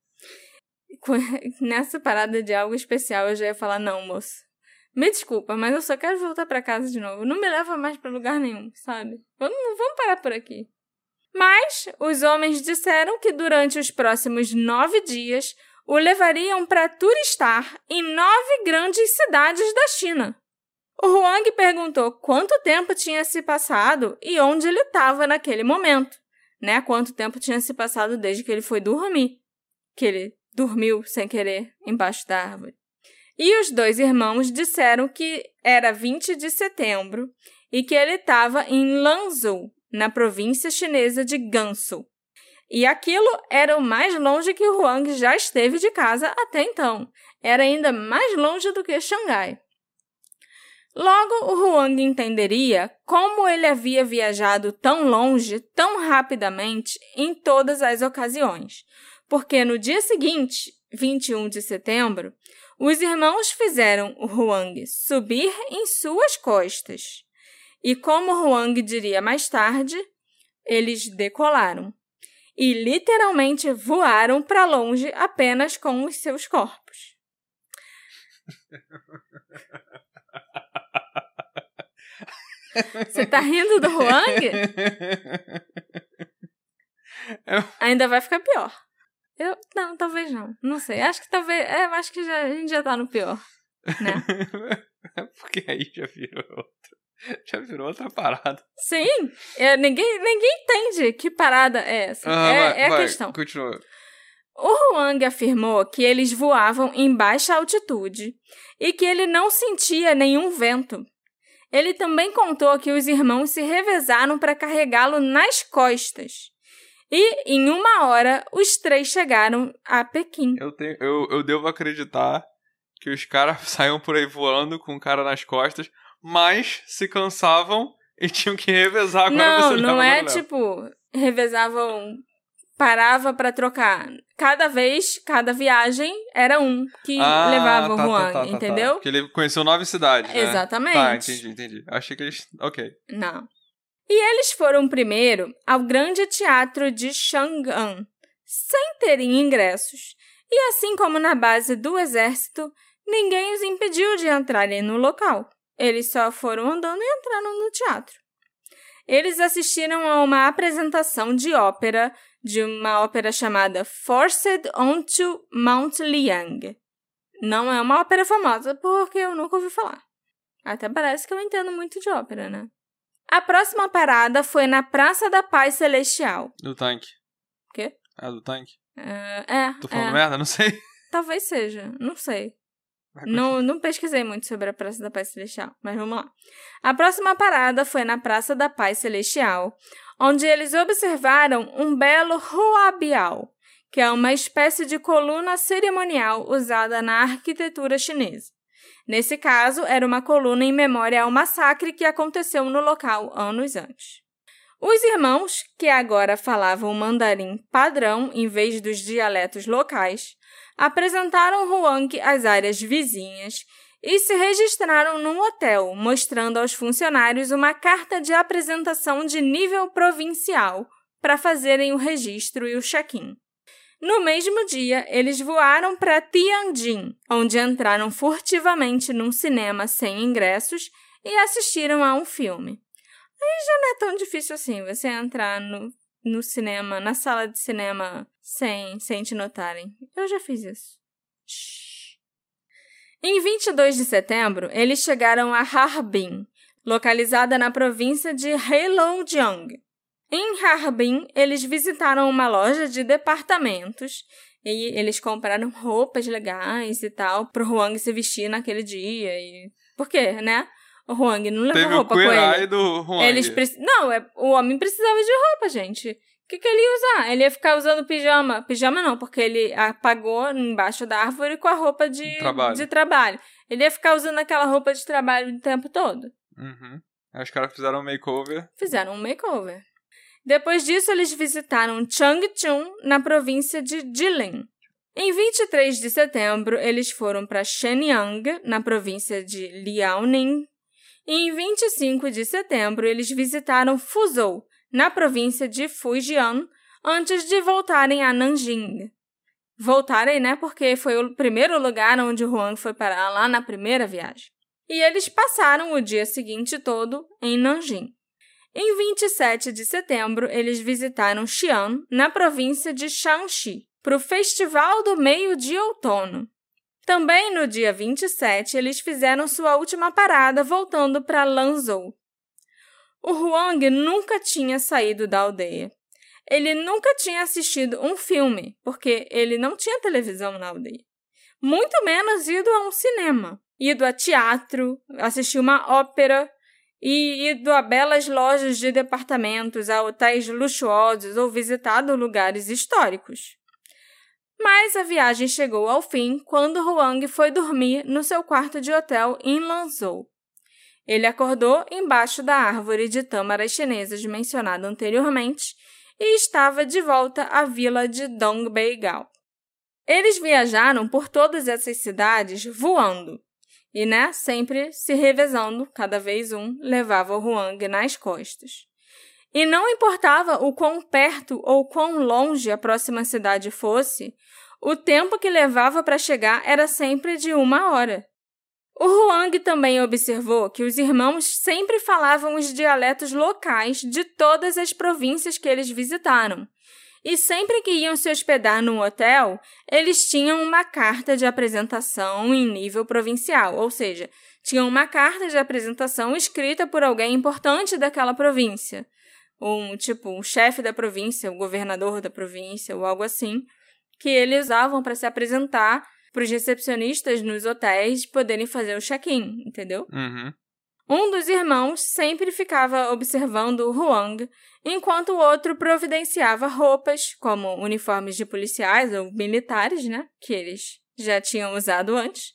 Nessa parada de algo especial, eu já ia falar: não, moço. Me desculpa, mas eu só quero voltar para casa de novo. Não me leva mais para lugar nenhum, sabe? Vamos, vamos parar por aqui. Mas os homens disseram que durante os próximos nove dias o levariam para turistar em nove grandes cidades da China. O Huang perguntou quanto tempo tinha se passado e onde ele estava naquele momento, né? Quanto tempo tinha se passado desde que ele foi dormir, que ele dormiu sem querer embaixo da árvore. E os dois irmãos disseram que era 20 de setembro e que ele estava em Lanzhou, na província chinesa de Gansu. E aquilo era o mais longe que Huang já esteve de casa até então. Era ainda mais longe do que Xangai. Logo, o Huang entenderia como ele havia viajado tão longe, tão rapidamente, em todas as ocasiões, porque no dia seguinte, 21 de setembro, os irmãos fizeram o Huang subir em suas costas. E como Huang diria mais tarde, eles decolaram e literalmente voaram para longe apenas com os seus corpos. Você tá rindo do Huang? Ainda vai ficar pior. Eu, não, talvez não. Não sei. Acho que talvez. É, acho que já, a gente já tá no pior. Né? Porque aí já virou outro. Já virou outra parada. Sim. É, ninguém, ninguém entende que parada é essa. Ah, é, vai, é a vai, questão. Continua. O Huang afirmou que eles voavam em baixa altitude e que ele não sentia nenhum vento. Ele também contou que os irmãos se revezaram para carregá-lo nas costas. E, em uma hora, os três chegaram a Pequim. Eu, tenho, eu, eu devo acreditar que os caras saíam por aí voando com o cara nas costas, mas se cansavam e tinham que revezar. Agora não, não é tipo, revezavam parava para trocar. Cada vez, cada viagem era um que ah, levava tá, o Juan, tá, tá, tá, entendeu? Tá. Porque ele conheceu nove cidades, né? Exatamente. Tá, entendi, entendi. Achei que eles... Ok. Não. E eles foram primeiro ao grande teatro de Chang'an, sem terem ingressos. E assim como na base do exército, ninguém os impediu de entrarem no local. Eles só foram andando e entraram no teatro. Eles assistiram a uma apresentação de ópera de uma ópera chamada Forced Onto Mount Liang. Não é uma ópera famosa porque eu nunca ouvi falar. Até parece que eu entendo muito de ópera, né? A próxima parada foi na Praça da Paz Celestial. Do tanque. Quê? É, do tanque. Uh, é. Tô falando é. merda? Não sei. Talvez seja, não sei. Não, não pesquisei muito sobre a Praça da Paz Celestial, mas vamos lá. A próxima parada foi na Praça da Paz Celestial, onde eles observaram um belo ruabiao, que é uma espécie de coluna cerimonial usada na arquitetura chinesa. Nesse caso, era uma coluna em memória ao massacre que aconteceu no local anos antes. Os irmãos, que agora falavam mandarim padrão em vez dos dialetos locais, apresentaram Huang às áreas vizinhas e se registraram num hotel, mostrando aos funcionários uma carta de apresentação de nível provincial para fazerem o registro e o check-in. No mesmo dia, eles voaram para Tianjin, onde entraram furtivamente num cinema sem ingressos e assistiram a um filme. Aí já não é tão difícil assim você entrar no, no cinema, na sala de cinema, sem, sem te notarem. Eu já fiz isso. Shhh. Em 22 de setembro, eles chegaram a Harbin, localizada na província de Heilongjiang. Em Harbin, eles visitaram uma loja de departamentos e eles compraram roupas legais e tal pro Huang se vestir naquele dia. E... Por quê, né? O Huang não levou Teve roupa o com ele. do Huang. Eles preci... Não, é... o homem precisava de roupa, gente que, que ele ia usar? Ele ia ficar usando pijama. Pijama não, porque ele apagou embaixo da árvore com a roupa de trabalho. De trabalho. Ele ia ficar usando aquela roupa de trabalho o tempo todo. Uhum. Os caras fizeram um makeover. Fizeram um makeover. Depois disso, eles visitaram Changchun, na província de Jilin. Em 23 de setembro, eles foram para Shenyang, na província de Liaoning. em 25 de setembro, eles visitaram Fuzhou, na província de Fujian, antes de voltarem a Nanjing. Voltarem, né? Porque foi o primeiro lugar onde Huang foi parar lá na primeira viagem. E eles passaram o dia seguinte todo em Nanjing. Em 27 de setembro, eles visitaram Xi'an, na província de Shanxi, para o Festival do Meio de Outono. Também no dia 27, eles fizeram sua última parada voltando para Lanzhou. O Huang nunca tinha saído da aldeia. Ele nunca tinha assistido um filme, porque ele não tinha televisão na aldeia. Muito menos ido a um cinema, ido a teatro, assistir uma ópera e ido a belas lojas de departamentos, a hotéis luxuosos ou visitado lugares históricos. Mas a viagem chegou ao fim quando Huang foi dormir no seu quarto de hotel em Lanzhou. Ele acordou embaixo da árvore de tâmaras chinesas mencionada anteriormente e estava de volta à vila de Dongbeigao. Eles viajaram por todas essas cidades voando, e, né, sempre se revezando, cada vez um levava o Huang nas costas. E não importava o quão perto ou quão longe a próxima cidade fosse, o tempo que levava para chegar era sempre de uma hora. O Huang também observou que os irmãos sempre falavam os dialetos locais de todas as províncias que eles visitaram. E sempre que iam se hospedar num hotel, eles tinham uma carta de apresentação em nível provincial, ou seja, tinham uma carta de apresentação escrita por alguém importante daquela província. Um tipo, um chefe da província, o um governador da província, ou algo assim, que eles usavam para se apresentar para os recepcionistas nos hotéis poderem fazer o check-in, entendeu? Uhum. Um dos irmãos sempre ficava observando o Huang, enquanto o outro providenciava roupas, como uniformes de policiais ou militares, né? Que eles já tinham usado antes,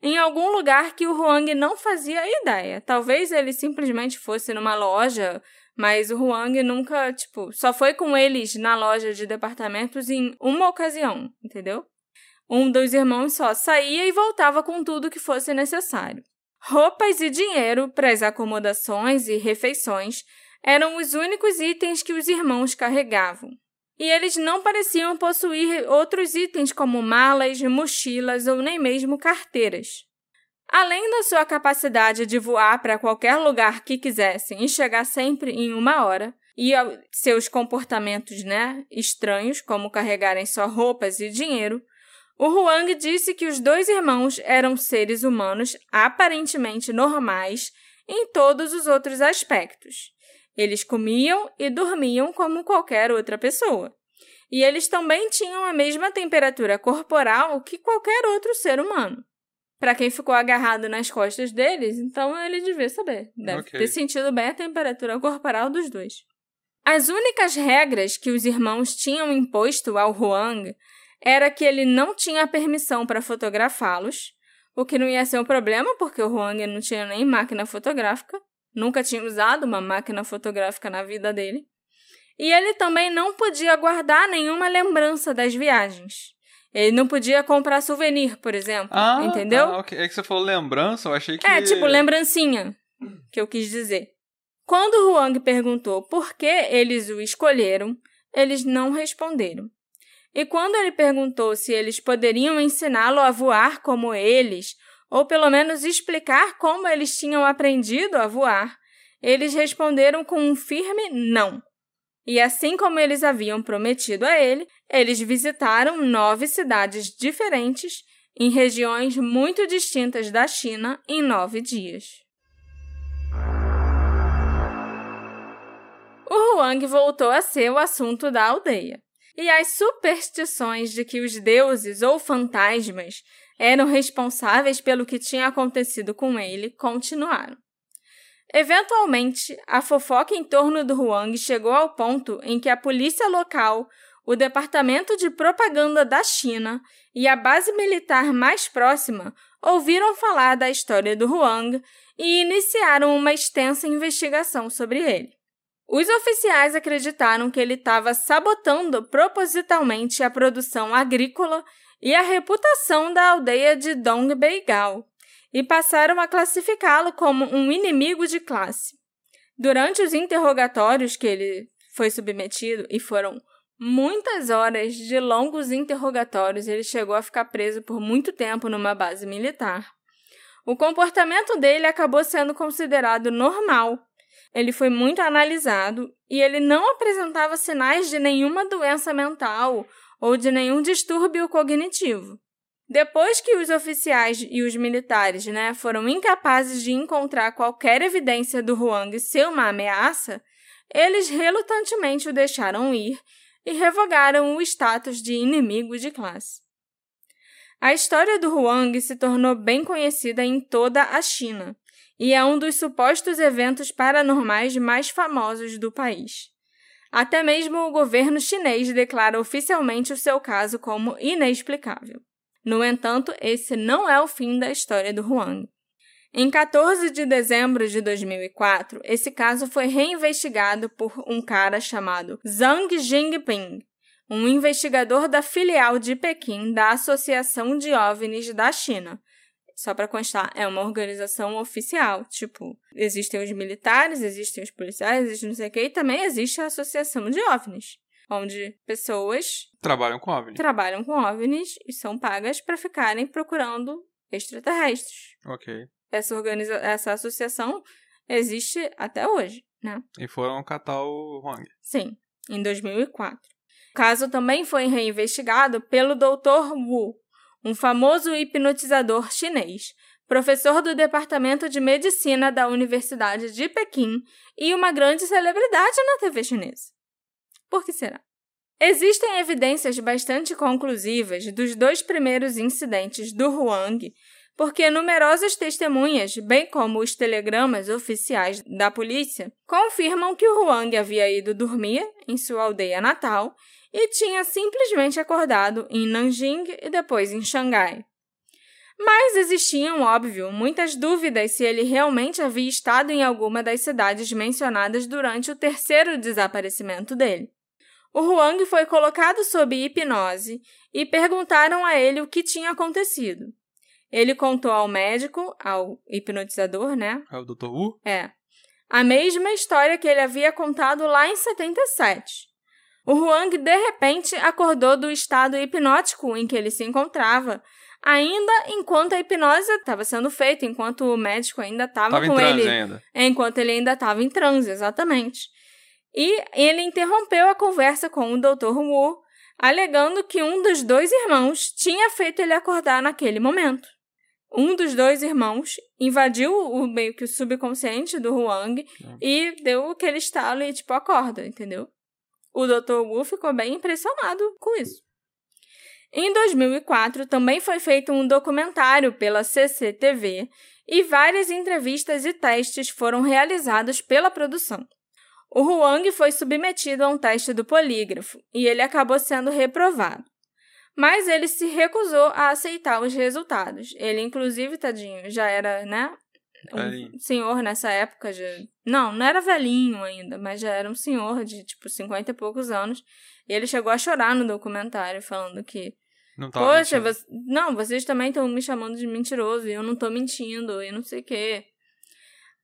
em algum lugar que o Huang não fazia ideia. Talvez ele simplesmente fosse numa loja mas o Huang nunca, tipo, só foi com eles na loja de departamentos em uma ocasião, entendeu? Um dos irmãos só saía e voltava com tudo que fosse necessário. Roupas e dinheiro para as acomodações e refeições eram os únicos itens que os irmãos carregavam. E eles não pareciam possuir outros itens como malas, mochilas ou nem mesmo carteiras. Além da sua capacidade de voar para qualquer lugar que quisessem e chegar sempre em uma hora, e seus comportamentos né, estranhos, como carregarem só roupas e dinheiro, o Huang disse que os dois irmãos eram seres humanos aparentemente normais em todos os outros aspectos. Eles comiam e dormiam como qualquer outra pessoa. E eles também tinham a mesma temperatura corporal que qualquer outro ser humano para quem ficou agarrado nas costas deles, então ele devia saber. Deve okay. ter sentido bem a temperatura corporal dos dois. As únicas regras que os irmãos tinham imposto ao Huang era que ele não tinha permissão para fotografá-los, o que não ia ser um problema, porque o Huang não tinha nem máquina fotográfica, nunca tinha usado uma máquina fotográfica na vida dele. E ele também não podia guardar nenhuma lembrança das viagens. Ele não podia comprar souvenir, por exemplo. Ah, entendeu? Ah, okay. É que você falou lembrança, eu achei que. É, tipo, lembrancinha, que eu quis dizer. Quando o Huang perguntou por que eles o escolheram, eles não responderam. E quando ele perguntou se eles poderiam ensiná-lo a voar como eles, ou pelo menos explicar como eles tinham aprendido a voar, eles responderam com um firme não. E assim como eles haviam prometido a ele, eles visitaram nove cidades diferentes em regiões muito distintas da China em nove dias. O Huang voltou a ser o assunto da aldeia. E as superstições de que os deuses ou fantasmas eram responsáveis pelo que tinha acontecido com ele continuaram. Eventualmente, a fofoca em torno do Huang chegou ao ponto em que a polícia local, o Departamento de Propaganda da China e a base militar mais próxima ouviram falar da história do Huang e iniciaram uma extensa investigação sobre ele. Os oficiais acreditaram que ele estava sabotando propositalmente a produção agrícola e a reputação da aldeia de Dongbeigao e passaram a classificá-lo como um inimigo de classe. Durante os interrogatórios que ele foi submetido, e foram muitas horas de longos interrogatórios, ele chegou a ficar preso por muito tempo numa base militar. O comportamento dele acabou sendo considerado normal. Ele foi muito analisado e ele não apresentava sinais de nenhuma doença mental ou de nenhum distúrbio cognitivo. Depois que os oficiais e os militares né, foram incapazes de encontrar qualquer evidência do Huang ser uma ameaça, eles relutantemente o deixaram ir e revogaram o status de inimigo de classe. A história do Huang se tornou bem conhecida em toda a China e é um dos supostos eventos paranormais mais famosos do país. Até mesmo o governo chinês declara oficialmente o seu caso como inexplicável. No entanto, esse não é o fim da história do Huang. Em 14 de dezembro de 2004, esse caso foi reinvestigado por um cara chamado Zhang Jingping, um investigador da filial de Pequim da Associação de OVNIs da China. Só para constar, é uma organização oficial. Tipo, existem os militares, existem os policiais, existe não sei o que, e também existe a Associação de OVNIs onde pessoas trabalham com OVNIs. Trabalham com OVNIs e são pagas para ficarem procurando extraterrestres. Ok. Essa, organiza essa associação existe até hoje, né? E foram catar o Huang. Sim, em 2004. O caso também foi reinvestigado pelo Dr. Wu, um famoso hipnotizador chinês, professor do Departamento de Medicina da Universidade de Pequim e uma grande celebridade na TV chinesa. Por que será? Existem evidências bastante conclusivas dos dois primeiros incidentes do Huang, porque numerosas testemunhas, bem como os telegramas oficiais da polícia, confirmam que o Huang havia ido dormir em sua aldeia natal e tinha simplesmente acordado em Nanjing e depois em Xangai. Mas existiam, óbvio, muitas dúvidas se ele realmente havia estado em alguma das cidades mencionadas durante o terceiro desaparecimento dele. O Huang foi colocado sob hipnose e perguntaram a ele o que tinha acontecido. Ele contou ao médico, ao hipnotizador, né? É o Dr. Wu? É. A mesma história que ele havia contado lá em 77. O Huang, de repente, acordou do estado hipnótico em que ele se encontrava, ainda enquanto a hipnose estava sendo feita, enquanto o médico ainda estava com ele. Ainda. Enquanto ele ainda estava em transe, exatamente. E ele interrompeu a conversa com o Dr. Wu, alegando que um dos dois irmãos tinha feito ele acordar naquele momento. Um dos dois irmãos invadiu o meio que o subconsciente do Huang e deu aquele estalo e tipo acorda, entendeu? O Dr. Wu ficou bem impressionado com isso. Em 2004, também foi feito um documentário pela CCTV e várias entrevistas e testes foram realizados pela produção. O Huang foi submetido a um teste do polígrafo e ele acabou sendo reprovado. Mas ele se recusou a aceitar os resultados. Ele, inclusive, tadinho, já era, né? Um senhor nessa época. Já... Não, não era velhinho ainda, mas já era um senhor de, tipo, 50 e poucos anos. E ele chegou a chorar no documentário, falando que. Não Poxa, você... não, vocês também estão me chamando de mentiroso e eu não estou mentindo e não sei o quê.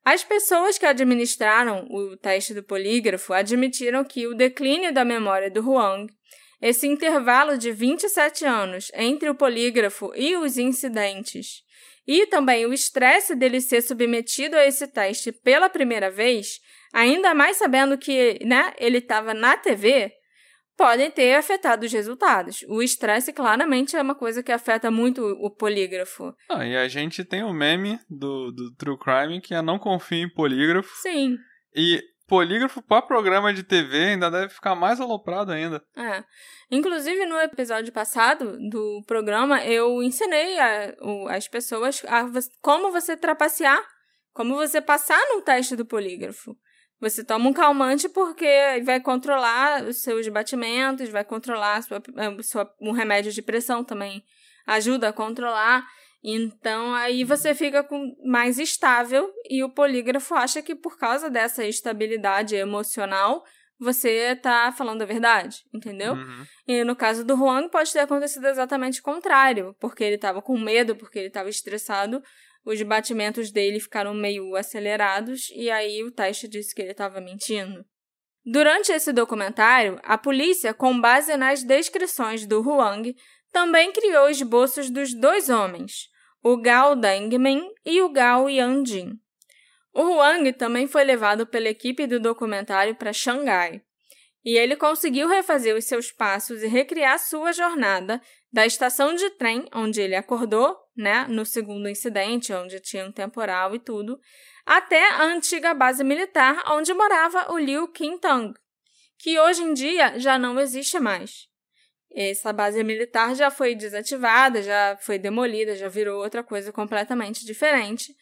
As pessoas que administraram o teste do polígrafo admitiram que o declínio da memória do Huang, esse intervalo de 27 anos entre o polígrafo e os incidentes, e também o estresse dele ser submetido a esse teste pela primeira vez, ainda mais sabendo que né, ele estava na TV, podem ter afetado os resultados. O estresse claramente é uma coisa que afeta muito o polígrafo. Ah, e a gente tem o meme do, do True Crime que é não confie em polígrafo. Sim. E polígrafo para programa de TV ainda deve ficar mais aloprado ainda. É. Inclusive, no episódio passado do programa, eu ensinei a, as pessoas a, como você trapacear, como você passar no teste do polígrafo. Você toma um calmante porque vai controlar os seus batimentos, vai controlar sua, sua, um remédio de pressão também ajuda a controlar. Então aí você fica com, mais estável e o polígrafo acha que por causa dessa estabilidade emocional você tá falando a verdade, entendeu? Uhum. E no caso do Juan pode ter acontecido exatamente o contrário, porque ele estava com medo, porque ele estava estressado os batimentos dele ficaram meio acelerados e aí o teste disse que ele estava mentindo. Durante esse documentário, a polícia, com base nas descrições do Huang, também criou esboços dos dois homens, o Gao Dengmen e o Gao Yanjin. O Huang também foi levado pela equipe do documentário para Xangai, e ele conseguiu refazer os seus passos e recriar sua jornada da estação de trem onde ele acordou, né, no segundo incidente, onde tinha um temporal e tudo, até a antiga base militar onde morava o Liu Qintang, que hoje em dia já não existe mais. Essa base militar já foi desativada, já foi demolida, já virou outra coisa completamente diferente.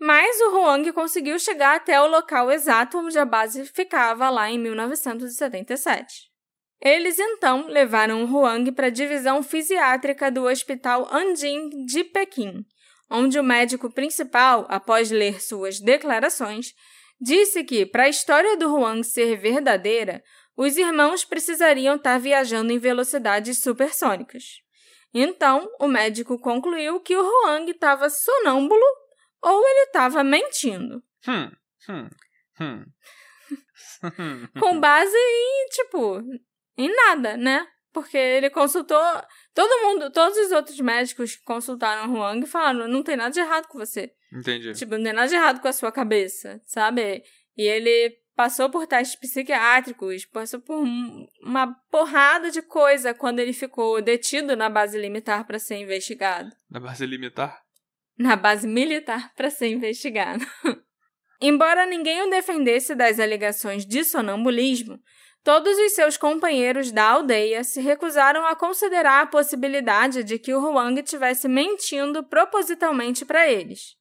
Mas o Huang conseguiu chegar até o local exato onde a base ficava lá em 1977. Eles então levaram o Huang para a divisão fisiátrica do Hospital Anjin de Pequim, onde o médico principal, após ler suas declarações, disse que, para a história do Huang ser verdadeira, os irmãos precisariam estar viajando em velocidades supersônicas. Então, o médico concluiu que o Huang estava sonâmbulo ou ele estava mentindo. Hum, hum, hum. Com base em, tipo, em nada, né? Porque ele consultou. Todo mundo, todos os outros médicos que consultaram o Huang falaram: não tem nada de errado com você. Entendi. Tipo, não tem nada de errado com a sua cabeça, sabe? E ele passou por testes psiquiátricos, passou por uma porrada de coisa quando ele ficou detido na base limitar para ser investigado. Na base limitar? Na base militar para ser investigado. Embora ninguém o defendesse das alegações de sonambulismo, todos os seus companheiros da aldeia se recusaram a considerar a possibilidade de que o Huang tivesse mentindo propositalmente para eles.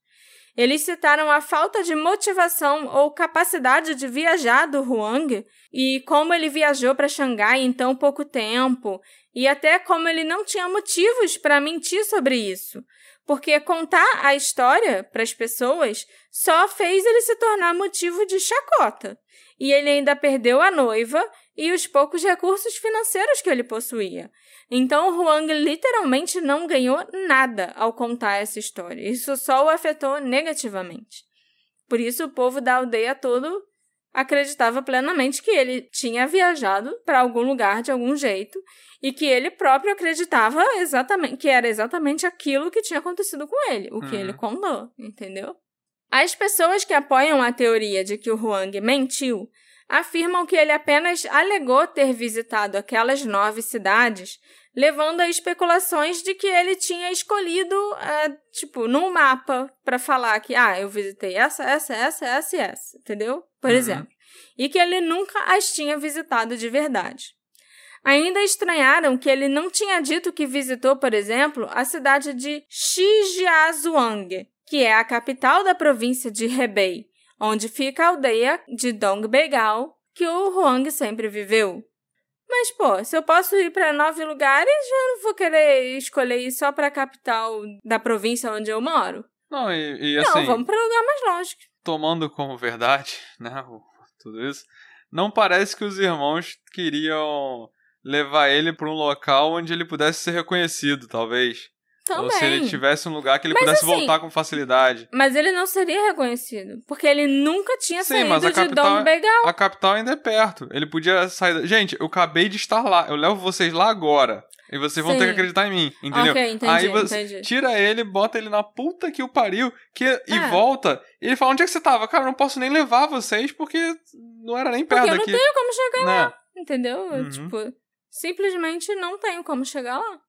Eles citaram a falta de motivação ou capacidade de viajar do Huang e como ele viajou para Xangai em tão pouco tempo, e até como ele não tinha motivos para mentir sobre isso, porque contar a história para as pessoas só fez ele se tornar motivo de chacota. E ele ainda perdeu a noiva e os poucos recursos financeiros que ele possuía. Então, o Huang literalmente não ganhou nada ao contar essa história. Isso só o afetou negativamente. Por isso, o povo da aldeia todo acreditava plenamente que ele tinha viajado para algum lugar de algum jeito e que ele próprio acreditava exatamente que era exatamente aquilo que tinha acontecido com ele, o que uhum. ele contou, entendeu? As pessoas que apoiam a teoria de que o Huang mentiu afirmam que ele apenas alegou ter visitado aquelas nove cidades, levando a especulações de que ele tinha escolhido, é, tipo, num mapa para falar que, ah, eu visitei essa, essa, essa, essa e essa, entendeu? Por uhum. exemplo. E que ele nunca as tinha visitado de verdade. Ainda estranharam que ele não tinha dito que visitou, por exemplo, a cidade de Shijiazhuang, que é a capital da província de Hebei, onde fica a aldeia de Dongbeigal, que o Huang sempre viveu. Mas, pô, se eu posso ir para nove lugares, eu não vou querer escolher ir só para a capital da província onde eu moro. Não, e, e assim. Não, vamos para lugar mais longe. Tomando como verdade, né, tudo isso, não parece que os irmãos queriam levar ele para um local onde ele pudesse ser reconhecido, talvez. Também. Ou se ele tivesse um lugar que ele mas pudesse assim, voltar com facilidade. Mas ele não seria reconhecido. Porque ele nunca tinha Sim, saído mas a de capital, Dom Begal. A capital ainda é perto. Ele podia sair. Gente, eu acabei de estar lá. Eu levo vocês lá agora. E vocês vão Sim. ter que acreditar em mim, entendeu? Ok, entendi, Aí você entendi. tira ele, bota ele na puta que o pariu, que, é. e volta. E ele fala: onde é que você tava? Cara, eu não posso nem levar vocês porque não era nem perto porque daqui. eu não tenho como chegar né? lá. Entendeu? Uhum. Tipo, simplesmente não tenho como chegar lá.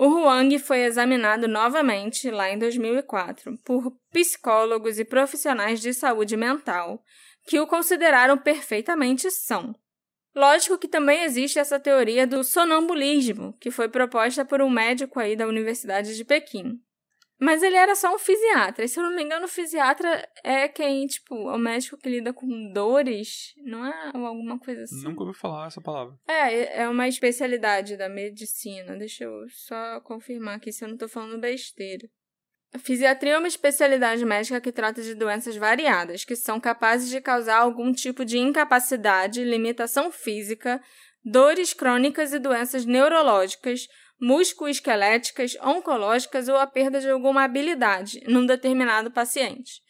O Huang foi examinado novamente lá em 2004 por psicólogos e profissionais de saúde mental que o consideraram perfeitamente são. Lógico que também existe essa teoria do sonambulismo, que foi proposta por um médico aí da Universidade de Pequim. Mas ele era só um fisiatra. E se eu não me engano, o fisiatra é quem, tipo, é o médico que lida com dores, não é alguma coisa assim? Nunca ouvi falar essa palavra. É, é uma especialidade da medicina. Deixa eu só confirmar aqui se eu não tô falando besteira. A fisiatria é uma especialidade médica que trata de doenças variadas, que são capazes de causar algum tipo de incapacidade, limitação física, dores crônicas e doenças neurológicas musculoesqueléticas, oncológicas ou a perda de alguma habilidade num determinado paciente.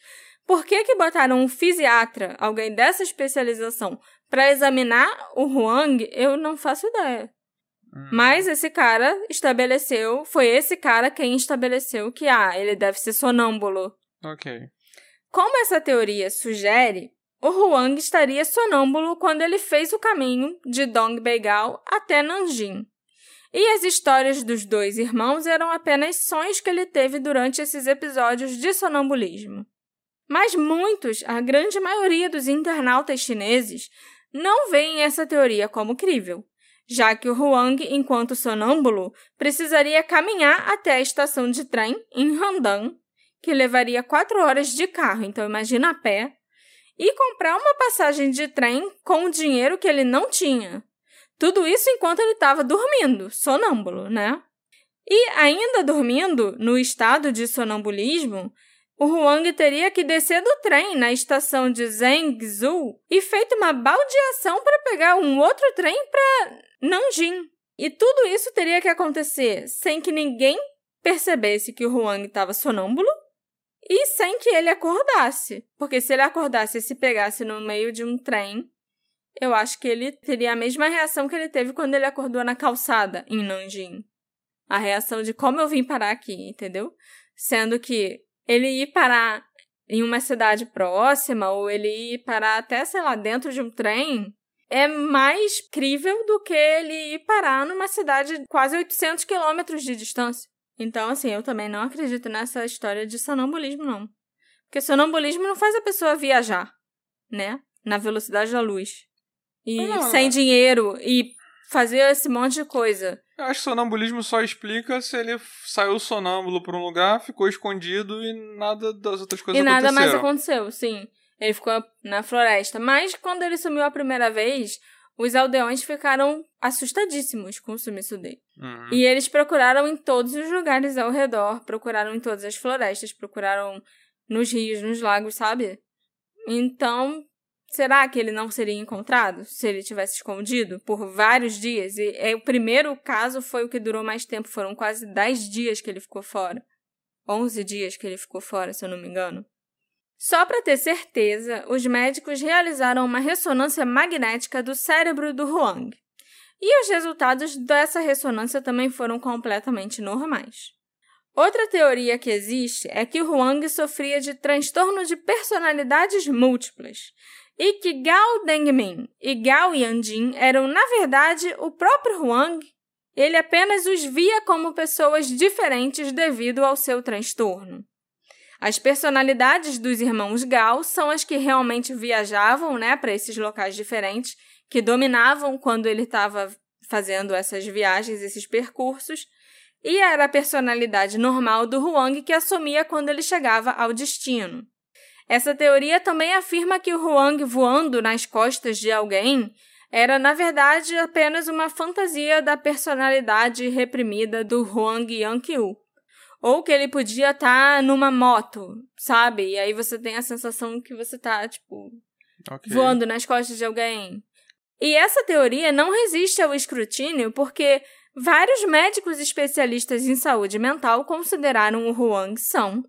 Por que, que botaram um fisiatra, alguém dessa especialização, para examinar o Huang, eu não faço ideia. Hum. Mas esse cara estabeleceu, foi esse cara quem estabeleceu que, ah, ele deve ser sonâmbulo. Ok. Como essa teoria sugere, o Huang estaria sonâmbulo quando ele fez o caminho de Dongbeigal até Nanjing. E as histórias dos dois irmãos eram apenas sonhos que ele teve durante esses episódios de sonambulismo. Mas muitos, a grande maioria dos internautas chineses, não veem essa teoria como crível, já que o Huang, enquanto sonâmbulo, precisaria caminhar até a estação de trem em Handan, que levaria quatro horas de carro, então imagina a pé, e comprar uma passagem de trem com o dinheiro que ele não tinha. Tudo isso enquanto ele estava dormindo, sonâmbulo, né? E ainda dormindo, no estado de sonambulismo, o Huang teria que descer do trem na estação de Zhengzhou e feito uma baldeação para pegar um outro trem para Nanjing. E tudo isso teria que acontecer sem que ninguém percebesse que o Huang estava sonâmbulo e sem que ele acordasse. Porque se ele acordasse e se pegasse no meio de um trem, eu acho que ele teria a mesma reação que ele teve quando ele acordou na calçada em Nanjing. A reação de como eu vim parar aqui, entendeu? Sendo que ele ir parar em uma cidade próxima ou ele ir parar até, sei lá, dentro de um trem é mais crível do que ele ir parar numa cidade quase 800 quilômetros de distância. Então, assim, eu também não acredito nessa história de sonambulismo, não. Porque sonambulismo não faz a pessoa viajar, né? Na velocidade da luz. E não, sem não. dinheiro e fazer esse monte de coisa. Eu acho que sonambulismo só explica se ele saiu sonâmbulo por um lugar, ficou escondido e nada das outras coisas E nada mais aconteceu, sim. Ele ficou na floresta. Mas quando ele sumiu a primeira vez, os aldeões ficaram assustadíssimos com o sumiço dele. Uhum. E eles procuraram em todos os lugares ao redor, procuraram em todas as florestas, procuraram nos rios, nos lagos, sabe? Então, Será que ele não seria encontrado se ele tivesse escondido por vários dias? E é, o primeiro caso foi o que durou mais tempo, foram quase 10 dias que ele ficou fora. 11 dias que ele ficou fora, se eu não me engano. Só para ter certeza, os médicos realizaram uma ressonância magnética do cérebro do Huang. E os resultados dessa ressonância também foram completamente normais. Outra teoria que existe é que Huang sofria de transtorno de personalidades múltiplas, e que Gao Dengmin e Gao Yanjin eram, na verdade, o próprio Huang, ele apenas os via como pessoas diferentes devido ao seu transtorno. As personalidades dos irmãos Gao são as que realmente viajavam né, para esses locais diferentes, que dominavam quando ele estava fazendo essas viagens, esses percursos, e era a personalidade normal do Huang que assumia quando ele chegava ao destino. Essa teoria também afirma que o Huang voando nas costas de alguém era, na verdade, apenas uma fantasia da personalidade reprimida do Huang Yankyu. Ou que ele podia estar tá numa moto, sabe? E aí você tem a sensação que você está tipo, okay. voando nas costas de alguém. E essa teoria não resiste ao escrutínio porque vários médicos especialistas em saúde mental consideraram o Huang são,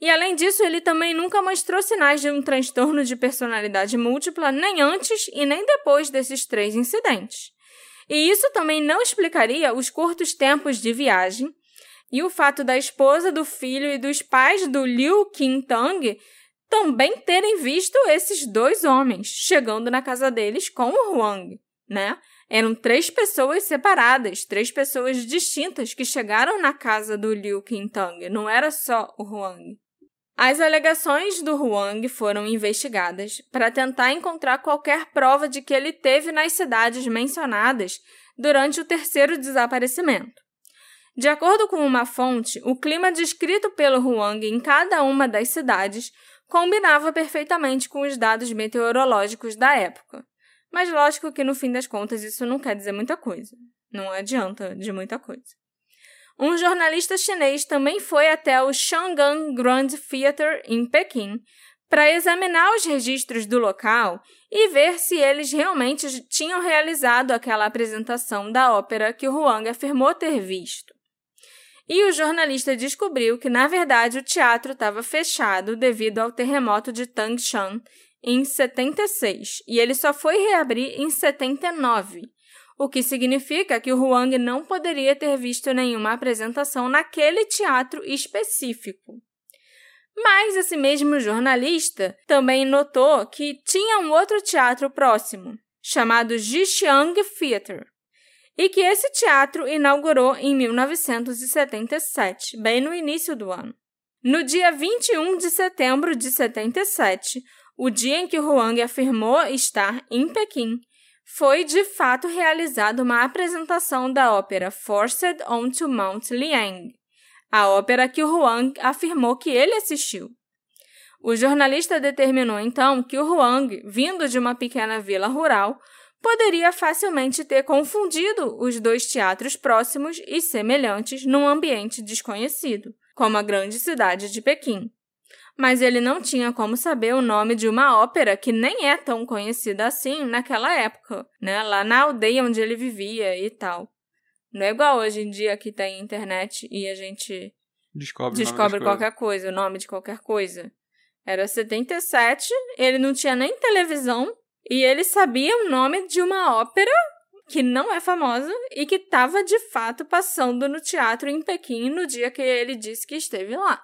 e além disso, ele também nunca mostrou sinais de um transtorno de personalidade múltipla nem antes e nem depois desses três incidentes. E isso também não explicaria os curtos tempos de viagem e o fato da esposa, do filho e dos pais do Liu Qintang também terem visto esses dois homens chegando na casa deles com o Huang, né? Eram três pessoas separadas, três pessoas distintas que chegaram na casa do Liu Qintang, não era só o Huang. As alegações do Huang foram investigadas para tentar encontrar qualquer prova de que ele teve nas cidades mencionadas durante o terceiro desaparecimento. De acordo com uma fonte, o clima descrito pelo Huang em cada uma das cidades combinava perfeitamente com os dados meteorológicos da época. Mas lógico que no fim das contas isso não quer dizer muita coisa. Não adianta de muita coisa. Um jornalista chinês também foi até o Shangang Grand Theatre em Pequim para examinar os registros do local e ver se eles realmente tinham realizado aquela apresentação da ópera que Huang afirmou ter visto. E o jornalista descobriu que, na verdade, o teatro estava fechado devido ao terremoto de Tangshan em 76 e ele só foi reabrir em 79, o que significa que o Huang não poderia ter visto nenhuma apresentação naquele teatro específico. Mas esse mesmo jornalista também notou que tinha um outro teatro próximo, chamado Jixiang Theater, e que esse teatro inaugurou em 1977, bem no início do ano. No dia 21 de setembro de 77, o dia em que Huang afirmou estar em Pequim, foi de fato realizada uma apresentação da ópera Forced onto Mount Liang, a ópera que Huang afirmou que ele assistiu. O jornalista determinou então que o Huang, vindo de uma pequena vila rural, poderia facilmente ter confundido os dois teatros próximos e semelhantes num ambiente desconhecido, como a grande cidade de Pequim. Mas ele não tinha como saber o nome de uma ópera que nem é tão conhecida assim naquela época, né? Lá na aldeia onde ele vivia e tal. Não é igual hoje em dia que tem internet e a gente Descobre, descobre qualquer coisa, o nome de qualquer coisa. Era 77, ele não tinha nem televisão e ele sabia o nome de uma ópera que não é famosa e que estava de fato passando no teatro em Pequim no dia que ele disse que esteve lá.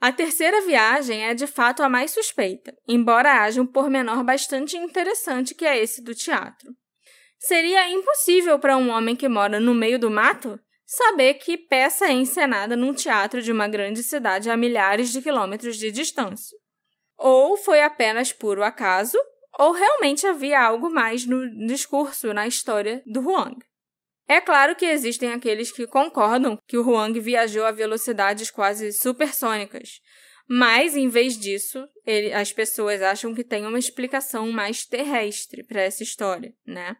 A terceira viagem é de fato a mais suspeita, embora haja um pormenor bastante interessante que é esse do teatro. Seria impossível para um homem que mora no meio do mato saber que peça é encenada num teatro de uma grande cidade a milhares de quilômetros de distância. Ou foi apenas puro acaso, ou realmente havia algo mais no discurso, na história do Huang. É claro que existem aqueles que concordam que o Huang viajou a velocidades quase supersônicas, mas em vez disso, ele, as pessoas acham que tem uma explicação mais terrestre para essa história, né?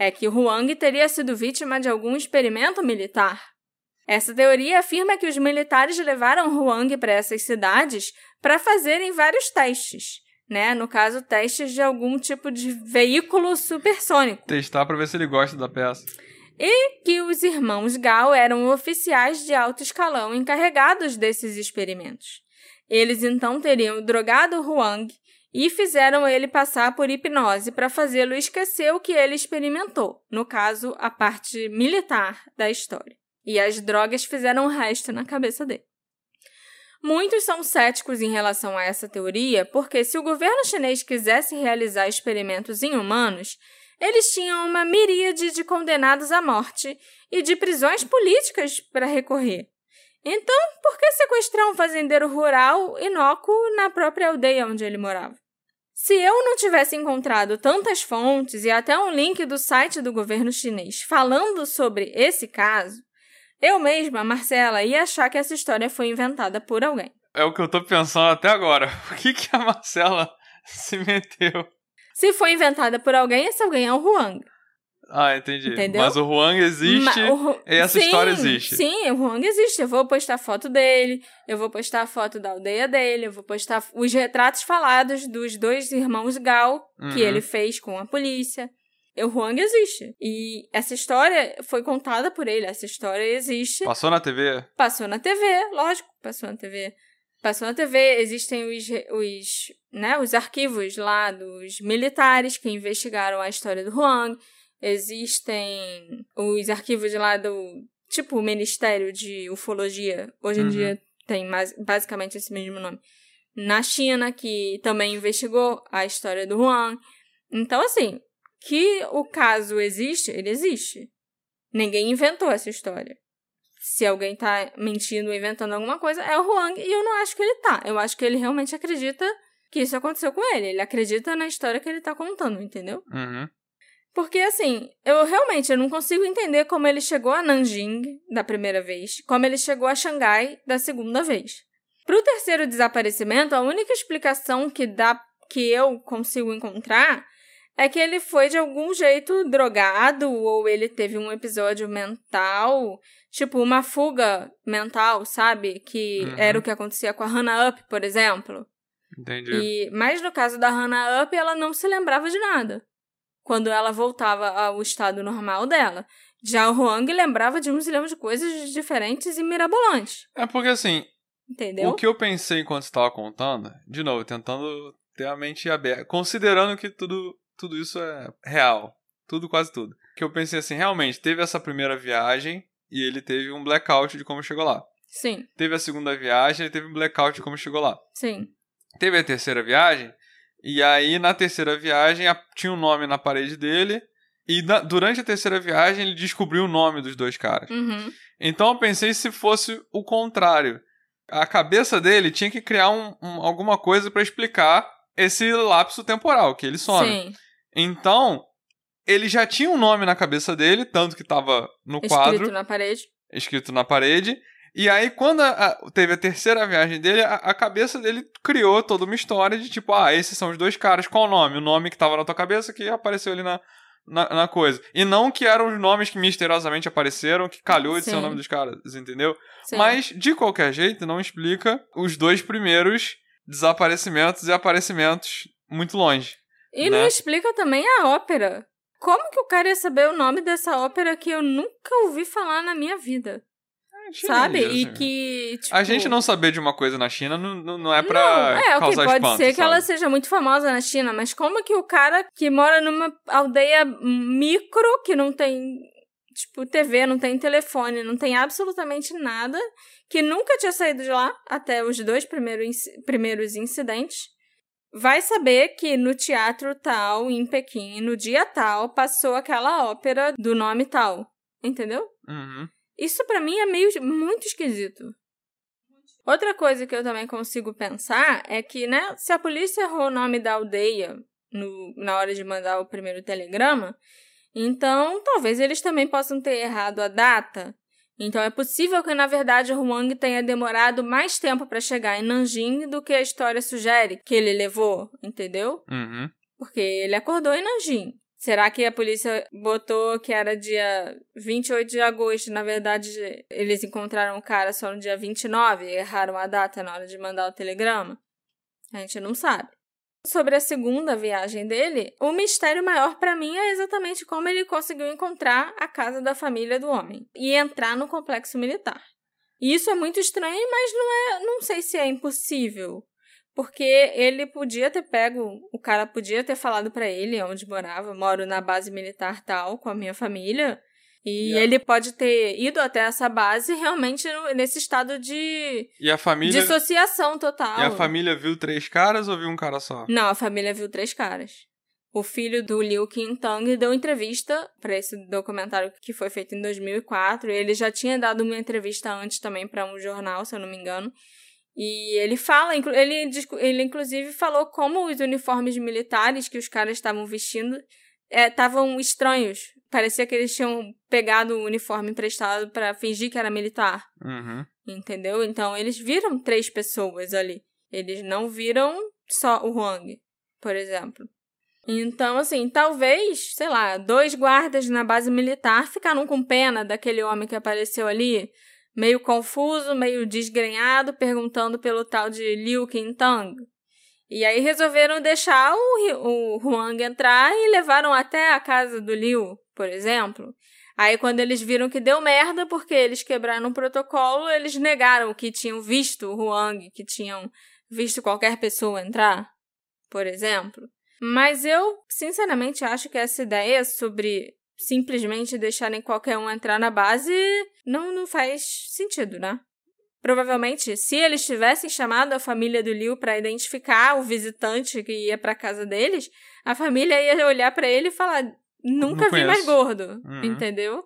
é que Huang teria sido vítima de algum experimento militar. Essa teoria afirma que os militares levaram Huang para essas cidades para fazerem vários testes, né? No caso, testes de algum tipo de veículo supersônico. Testar para ver se ele gosta da peça. E que os irmãos Gao eram oficiais de alto escalão encarregados desses experimentos. Eles então teriam drogado Huang e fizeram ele passar por hipnose para fazê-lo esquecer o que ele experimentou, no caso, a parte militar da história. E as drogas fizeram o resto na cabeça dele. Muitos são céticos em relação a essa teoria, porque se o governo chinês quisesse realizar experimentos em humanos, eles tinham uma miríade de condenados à morte e de prisões políticas para recorrer. Então, por que sequestrar um fazendeiro rural inócuo na própria aldeia onde ele morava? Se eu não tivesse encontrado tantas fontes e até um link do site do governo chinês falando sobre esse caso, eu mesma, Marcela, ia achar que essa história foi inventada por alguém. É o que eu tô pensando até agora. Por que, que a Marcela se meteu? Se foi inventada por alguém, esse alguém é o Huang. Ah, entendi. Entendeu? Mas o Huang existe Ma, o, e essa sim, história existe. Sim, o Huang existe. Eu vou postar foto dele, eu vou postar foto da aldeia dele, eu vou postar os retratos falados dos dois irmãos Gal uhum. que ele fez com a polícia. O Huang existe. E essa história foi contada por ele, essa história existe. Passou na TV? Passou na TV, lógico, passou na TV. Passou na TV, existem os, os, né, os arquivos lá dos militares que investigaram a história do Huang Existem os arquivos lá do. Tipo o Ministério de Ufologia. Hoje em uhum. dia tem mais, basicamente esse mesmo nome. Na China, que também investigou a história do Huang. Então, assim, que o caso existe, ele existe. Ninguém inventou essa história. Se alguém tá mentindo, inventando alguma coisa, é o Huang, e eu não acho que ele tá. Eu acho que ele realmente acredita que isso aconteceu com ele. Ele acredita na história que ele tá contando, entendeu? Uhum. Porque, assim, eu realmente eu não consigo entender como ele chegou a Nanjing da primeira vez, como ele chegou a Xangai da segunda vez. Para o terceiro desaparecimento, a única explicação que dá que eu consigo encontrar é que ele foi de algum jeito drogado ou ele teve um episódio mental, tipo uma fuga mental, sabe? Que uhum. era o que acontecia com a Hannah Up, por exemplo. Entendi. E, mas no caso da Hannah Up, ela não se lembrava de nada. Quando ela voltava ao estado normal dela. Já o Huang lembrava de um zilhão de coisas diferentes e mirabolantes. É porque assim, Entendeu? o que eu pensei enquanto você estava contando, de novo, tentando ter a mente aberta, considerando que tudo, tudo isso é real. Tudo, quase tudo. Que eu pensei assim, realmente, teve essa primeira viagem e ele teve um blackout de como chegou lá. Sim, Teve a segunda viagem, ele teve um blackout de como chegou lá. sim. Teve a terceira viagem, e aí na terceira viagem tinha um nome na parede dele, e na- durante a terceira viagem ele descobriu o nome dos dois caras. Uhum. Então eu pensei se fosse o contrário. A cabeça dele tinha que criar um- um- alguma coisa pra explicar esse lapso temporal, que ele some. Sim. Então, ele já tinha um nome na cabeça dele, tanto que tava no quadro Escrito na parede. escrito na parede. E aí, quando a- a- teve a terceira viagem dele, a, a cabeça dele criou toda uma história de tipo, ah, esses são os dois caras, qual o nome? O nome que tava na tua cabeça que apareceu ali na, na, na coisa. E não que eram os nomes que misteriosamente apareceram, que calhou de ser o Sim. nome dos caras, entendeu? Sim. Mas, de qualquer jeito, não explica os dois primeiros desaparecimentos e aparecimentos muito longe. E né? não explica também a ópera. Como que o cara ia saber o nome dessa ópera que eu nunca ouvi falar na minha vida? Sabe? E que, tipo... A gente não saber de uma coisa na China não, não, não é Não, pra é, ok, causar pode espanto, ser que sabe? ela seja muito famosa na China, mas como que o cara que mora numa aldeia micro, que não tem, tipo, TV, não tem telefone, não tem absolutamente nada, que nunca tinha saído de lá até os dois primeiros, primeiros incidentes, vai saber que no teatro tal, em Pequim, no dia tal, passou aquela ópera do nome tal. Entendeu? Uhum. Isso pra mim é meio muito esquisito. Outra coisa que eu também consigo pensar é que, né, se a polícia errou o nome da aldeia no, na hora de mandar o primeiro telegrama, então talvez eles também possam ter errado a data. Então é possível que, na verdade, o Huang tenha demorado mais tempo para chegar em Nanjing do que a história sugere que ele levou, entendeu? Uhum. Porque ele acordou em Nanjing. Será que a polícia botou que era dia 28 de agosto? Na verdade, eles encontraram o cara só no dia 29 e erraram a data na hora de mandar o telegrama? A gente não sabe. Sobre a segunda viagem dele, o mistério maior pra mim é exatamente como ele conseguiu encontrar a casa da família do homem e entrar no complexo militar. E isso é muito estranho, mas não é, não sei se é impossível. Porque ele podia ter pego, o cara podia ter falado pra ele onde morava, moro na base militar tal, com a minha família, e ele pode ter ido até essa base realmente no- nesse estado de E a família. dissociação total. E a família viu três caras ou viu um cara só? Não, a família viu três caras. O filho do Liu Qintang deu entrevista para esse documentário que foi feito em 2004. Ele já tinha dado uma entrevista antes também para um jornal, se eu não me engano. E ele fala, ele, ele inclusive falou como os uniformes militares que os caras estavam vestindo estavam estranhos. Parecia que eles tinham pegado o uniforme emprestado para fingir que era militar. Uhum. Entendeu? Então eles viram três pessoas ali. Eles não viram só o Huang, por exemplo. Então, assim, talvez, sei lá, dois guardas na base militar ficaram com pena daquele homem que apareceu ali, meio confuso, meio desgrenhado, perguntando pelo tal de Liu Qintang. E aí resolveram deixar o, o Huang entrar e levaram até a casa do Liu, por exemplo. Aí quando eles viram que deu merda, porque eles quebraram o protocolo, eles negaram que tinham visto o Huang, que tinham visto qualquer pessoa entrar, por exemplo. Mas eu, sinceramente, acho que essa ideia sobre simplesmente deixarem qualquer um entrar na base não, não faz sentido, né? Provavelmente, se eles tivessem chamado a família do Liu para identificar o visitante que ia para casa deles, a família ia olhar para ele e falar: nunca vi mais conheço." gordo, Uhum. entendeu?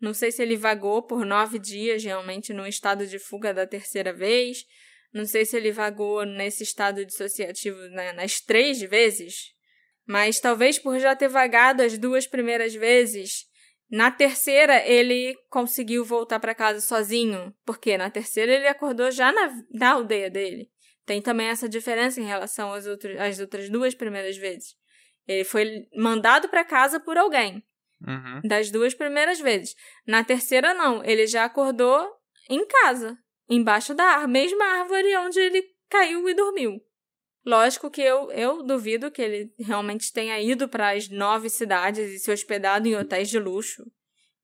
Não sei se ele vagou por nove dias, realmente, num estado de fuga da terceira vez. Não sei se ele vagou nesse estado dissociativo né, nas três vezes. Mas talvez por já ter vagado as duas primeiras vezes, na terceira ele conseguiu voltar para casa sozinho. Porque na terceira ele acordou já na, na aldeia dele. Tem também essa diferença em relação às às outras duas primeiras vezes. Ele foi mandado para casa por alguém Uhum. das duas primeiras vezes. Na terceira, não. Ele já acordou em casa, embaixo da ar- mesma árvore onde ele caiu e dormiu. Lógico que eu, eu duvido que ele realmente tenha ido para as nove cidades e se hospedado em hotéis de luxo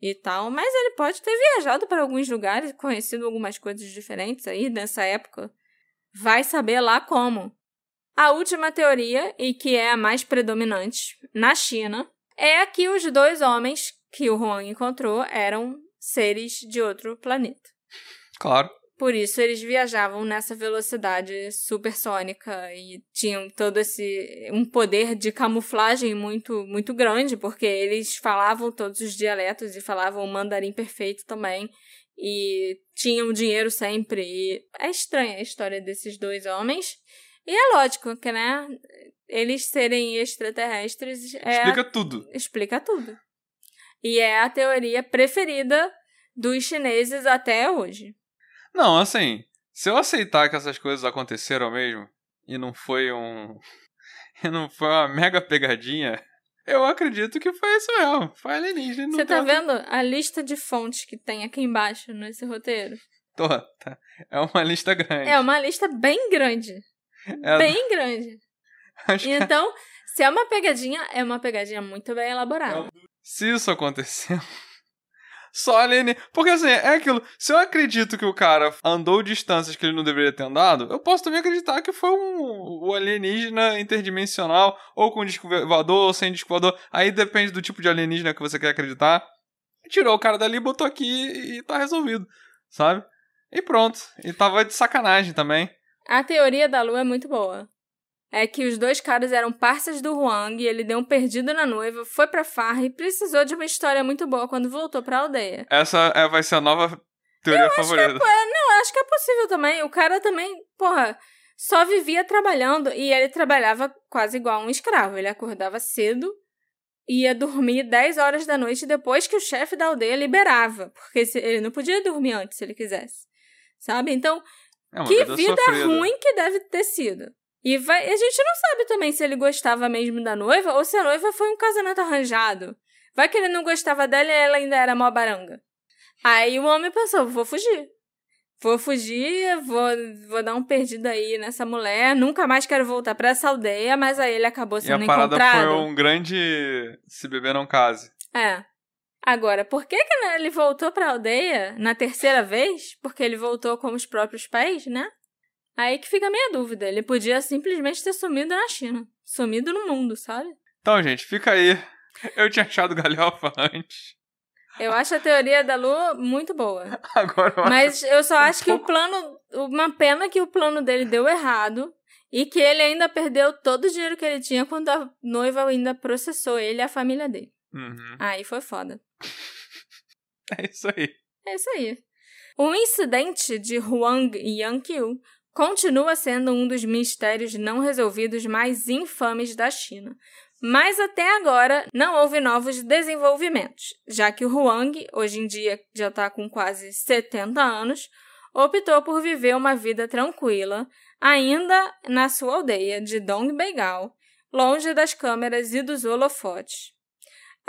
e tal, mas ele pode ter viajado para alguns lugares, conhecido algumas coisas diferentes aí nessa época. Vai saber lá como. A última teoria, e que é a mais predominante na China, é que os dois homens que o Huang encontrou eram seres de outro planeta. Claro. Por isso eles viajavam nessa velocidade supersônica e tinham todo esse um poder de camuflagem muito muito grande, porque eles falavam todos os dialetos e falavam o mandarim perfeito também e tinham dinheiro sempre. E é estranha a história desses dois homens. E é lógico que, né, eles serem extraterrestres é Explica tudo. explica tudo. E é a teoria preferida dos chineses até hoje. Não, assim, se eu aceitar que essas coisas aconteceram mesmo e não foi um. e não foi uma mega pegadinha, eu acredito que foi isso mesmo. Foi alienígena. Você tá vendo a lista de fontes que tem aqui embaixo nesse roteiro? Tô, tá. É uma lista grande. É uma lista bem grande. É, Bem grande. acho que Então, se é uma pegadinha, é uma pegadinha muito bem elaborada. se isso aconteceu. Só alienígena. Porque assim, é aquilo. Se eu acredito que o cara andou distâncias que ele não deveria ter andado, eu posso também acreditar que foi um, o alienígena interdimensional, ou com disco voador, ou sem disco voador. Aí depende do tipo de alienígena que você quer acreditar. Tirou o cara dali, botou aqui e tá resolvido. Sabe? E pronto. E tava de sacanagem também. A teoria da lua é muito boa. É que os dois caras eram parceiros do Huang e ele deu um perdido na noiva, foi pra farra e precisou de uma história muito boa quando voltou pra aldeia. Essa é, vai ser a nova teoria favorita. Não, acho que é possível também. O cara também, porra, só vivia trabalhando e ele trabalhava quase igual um escravo. Ele acordava cedo, ia dormir 10 horas da noite depois que o chefe da aldeia liberava, porque ele não podia dormir antes se ele quisesse. Sabe? Então, É que vida, vida ruim que deve ter sido. E vai, a gente não sabe também se ele gostava mesmo da noiva ou se a noiva foi um casamento arranjado. Vai que ele não gostava dela e ela ainda era mó baranga. Aí o homem pensou: vou fugir. Vou fugir, vou, vou dar um perdido aí nessa mulher, nunca mais quero voltar pra essa aldeia, mas aí ele acabou E a sendo parada encontrado. foi um grande se beber não case. É. Agora, por que, que né, ele voltou pra aldeia na terceira vez? Porque ele voltou com os próprios pés, né? Aí que fica a minha dúvida. Ele podia simplesmente ter sumido na China. Sumido no mundo, sabe? Então, gente, fica aí. Eu tinha achado galhofa antes. Eu acho a teoria da Lua muito boa. Agora eu acho Mas eu só acho que o pouco. plano. Uma pena que o plano dele deu errado. E que ele ainda perdeu todo o dinheiro que ele tinha quando a noiva ainda processou ele e a família dele. Uhum. Aí foi foda. É isso aí. É isso aí. O incidente de Huang Yanqiu continua sendo um dos mistérios não resolvidos mais infames da China. Mas até agora não houve novos desenvolvimentos, já que o Huang, hoje em dia já está com quase 70 anos, optou por viver uma vida tranquila, ainda na sua aldeia de Dongbeigal, longe das câmeras e dos holofotes.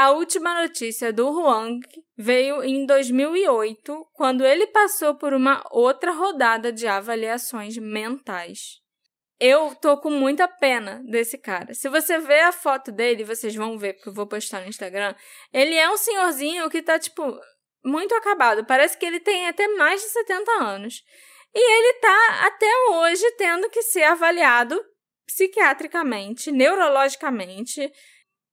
A última notícia do Huang veio em 2008, quando ele passou por uma outra rodada de avaliações mentais. Eu tô com muita pena desse cara. Se você ver a foto dele, vocês vão ver, porque eu vou postar no Instagram. Ele é um senhorzinho que tá, tipo, muito acabado. Parece que ele tem até mais de 70 anos. E ele tá até hoje tendo que ser avaliado psiquiatricamente, neurologicamente,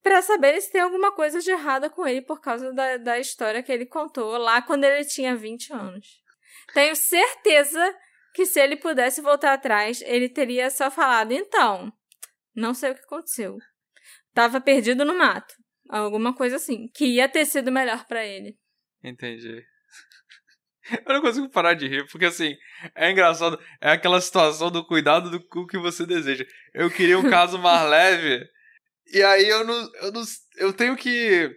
para saber se tem alguma coisa de errada com ele por causa da, da história que ele contou lá quando ele tinha 20 anos. Tenho certeza que se ele pudesse voltar atrás, ele teria só falado: então, não sei o que aconteceu. Tava perdido no mato. Alguma coisa assim. Que ia ter sido melhor para ele. Entendi. Eu não consigo parar de rir, porque assim, é engraçado. É aquela situação do cuidado do cu que você deseja. Eu queria um caso mais leve, e aí eu não. Eu, não, eu tenho que.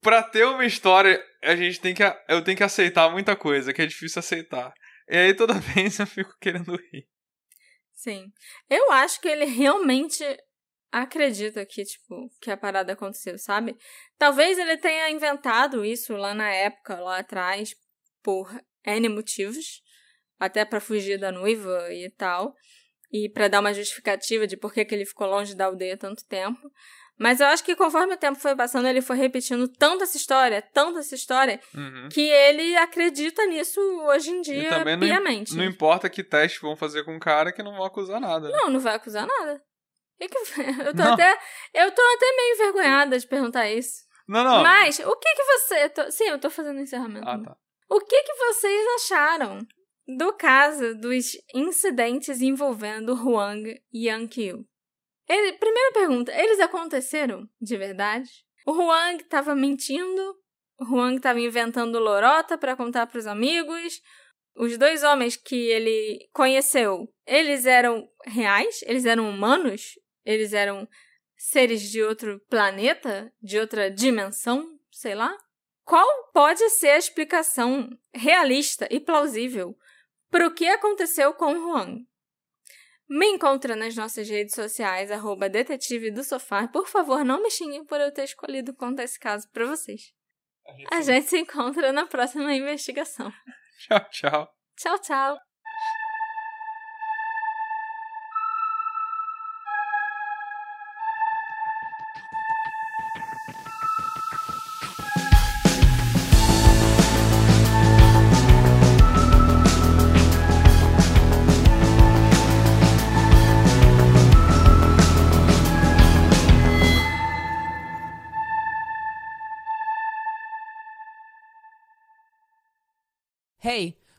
Pra ter uma história, a gente tem que. Eu tenho que aceitar muita coisa, que é difícil aceitar. E aí toda vez eu fico querendo rir. Sim. Eu acho que ele realmente acredita que, tipo, que a parada aconteceu, sabe? Talvez ele tenha inventado isso lá na época, lá atrás, por N motivos, até pra fugir da noiva e tal. E para dar uma justificativa de por que, que ele ficou longe da aldeia tanto tempo. Mas eu acho que conforme o tempo foi passando, ele foi repetindo tanto essa história, tanto essa história, Uhum. que ele acredita nisso hoje em E dia também não, im- piamente. não importa que teste vão fazer com o cara que não vão acusar nada. né? Não, não vai acusar nada. Eu tô Não. até eu tô até meio envergonhada de perguntar isso. Não, não. Mas o que que você Sim, eu tô fazendo encerramento. Ah, tá. O que que vocês acharam do caso dos incidentes envolvendo Huang e Yang Qiu? Ele, primeira pergunta, eles aconteceram de verdade? O Huang estava mentindo? O Huang estava inventando lorota para contar para os amigos? Os dois homens que ele conheceu, eles eram reais? Eles eram humanos? Eles eram seres de outro planeta? De outra dimensão? Sei lá? Qual pode ser a explicação realista e plausível para o que aconteceu com o Huang? Me encontra nas nossas redes sociais, arroba detetive do sofá. Por favor, não me xinguem por eu ter escolhido contar esse caso para vocês. A gente se encontra na próxima investigação. Tchau, tchau. Tchau, tchau.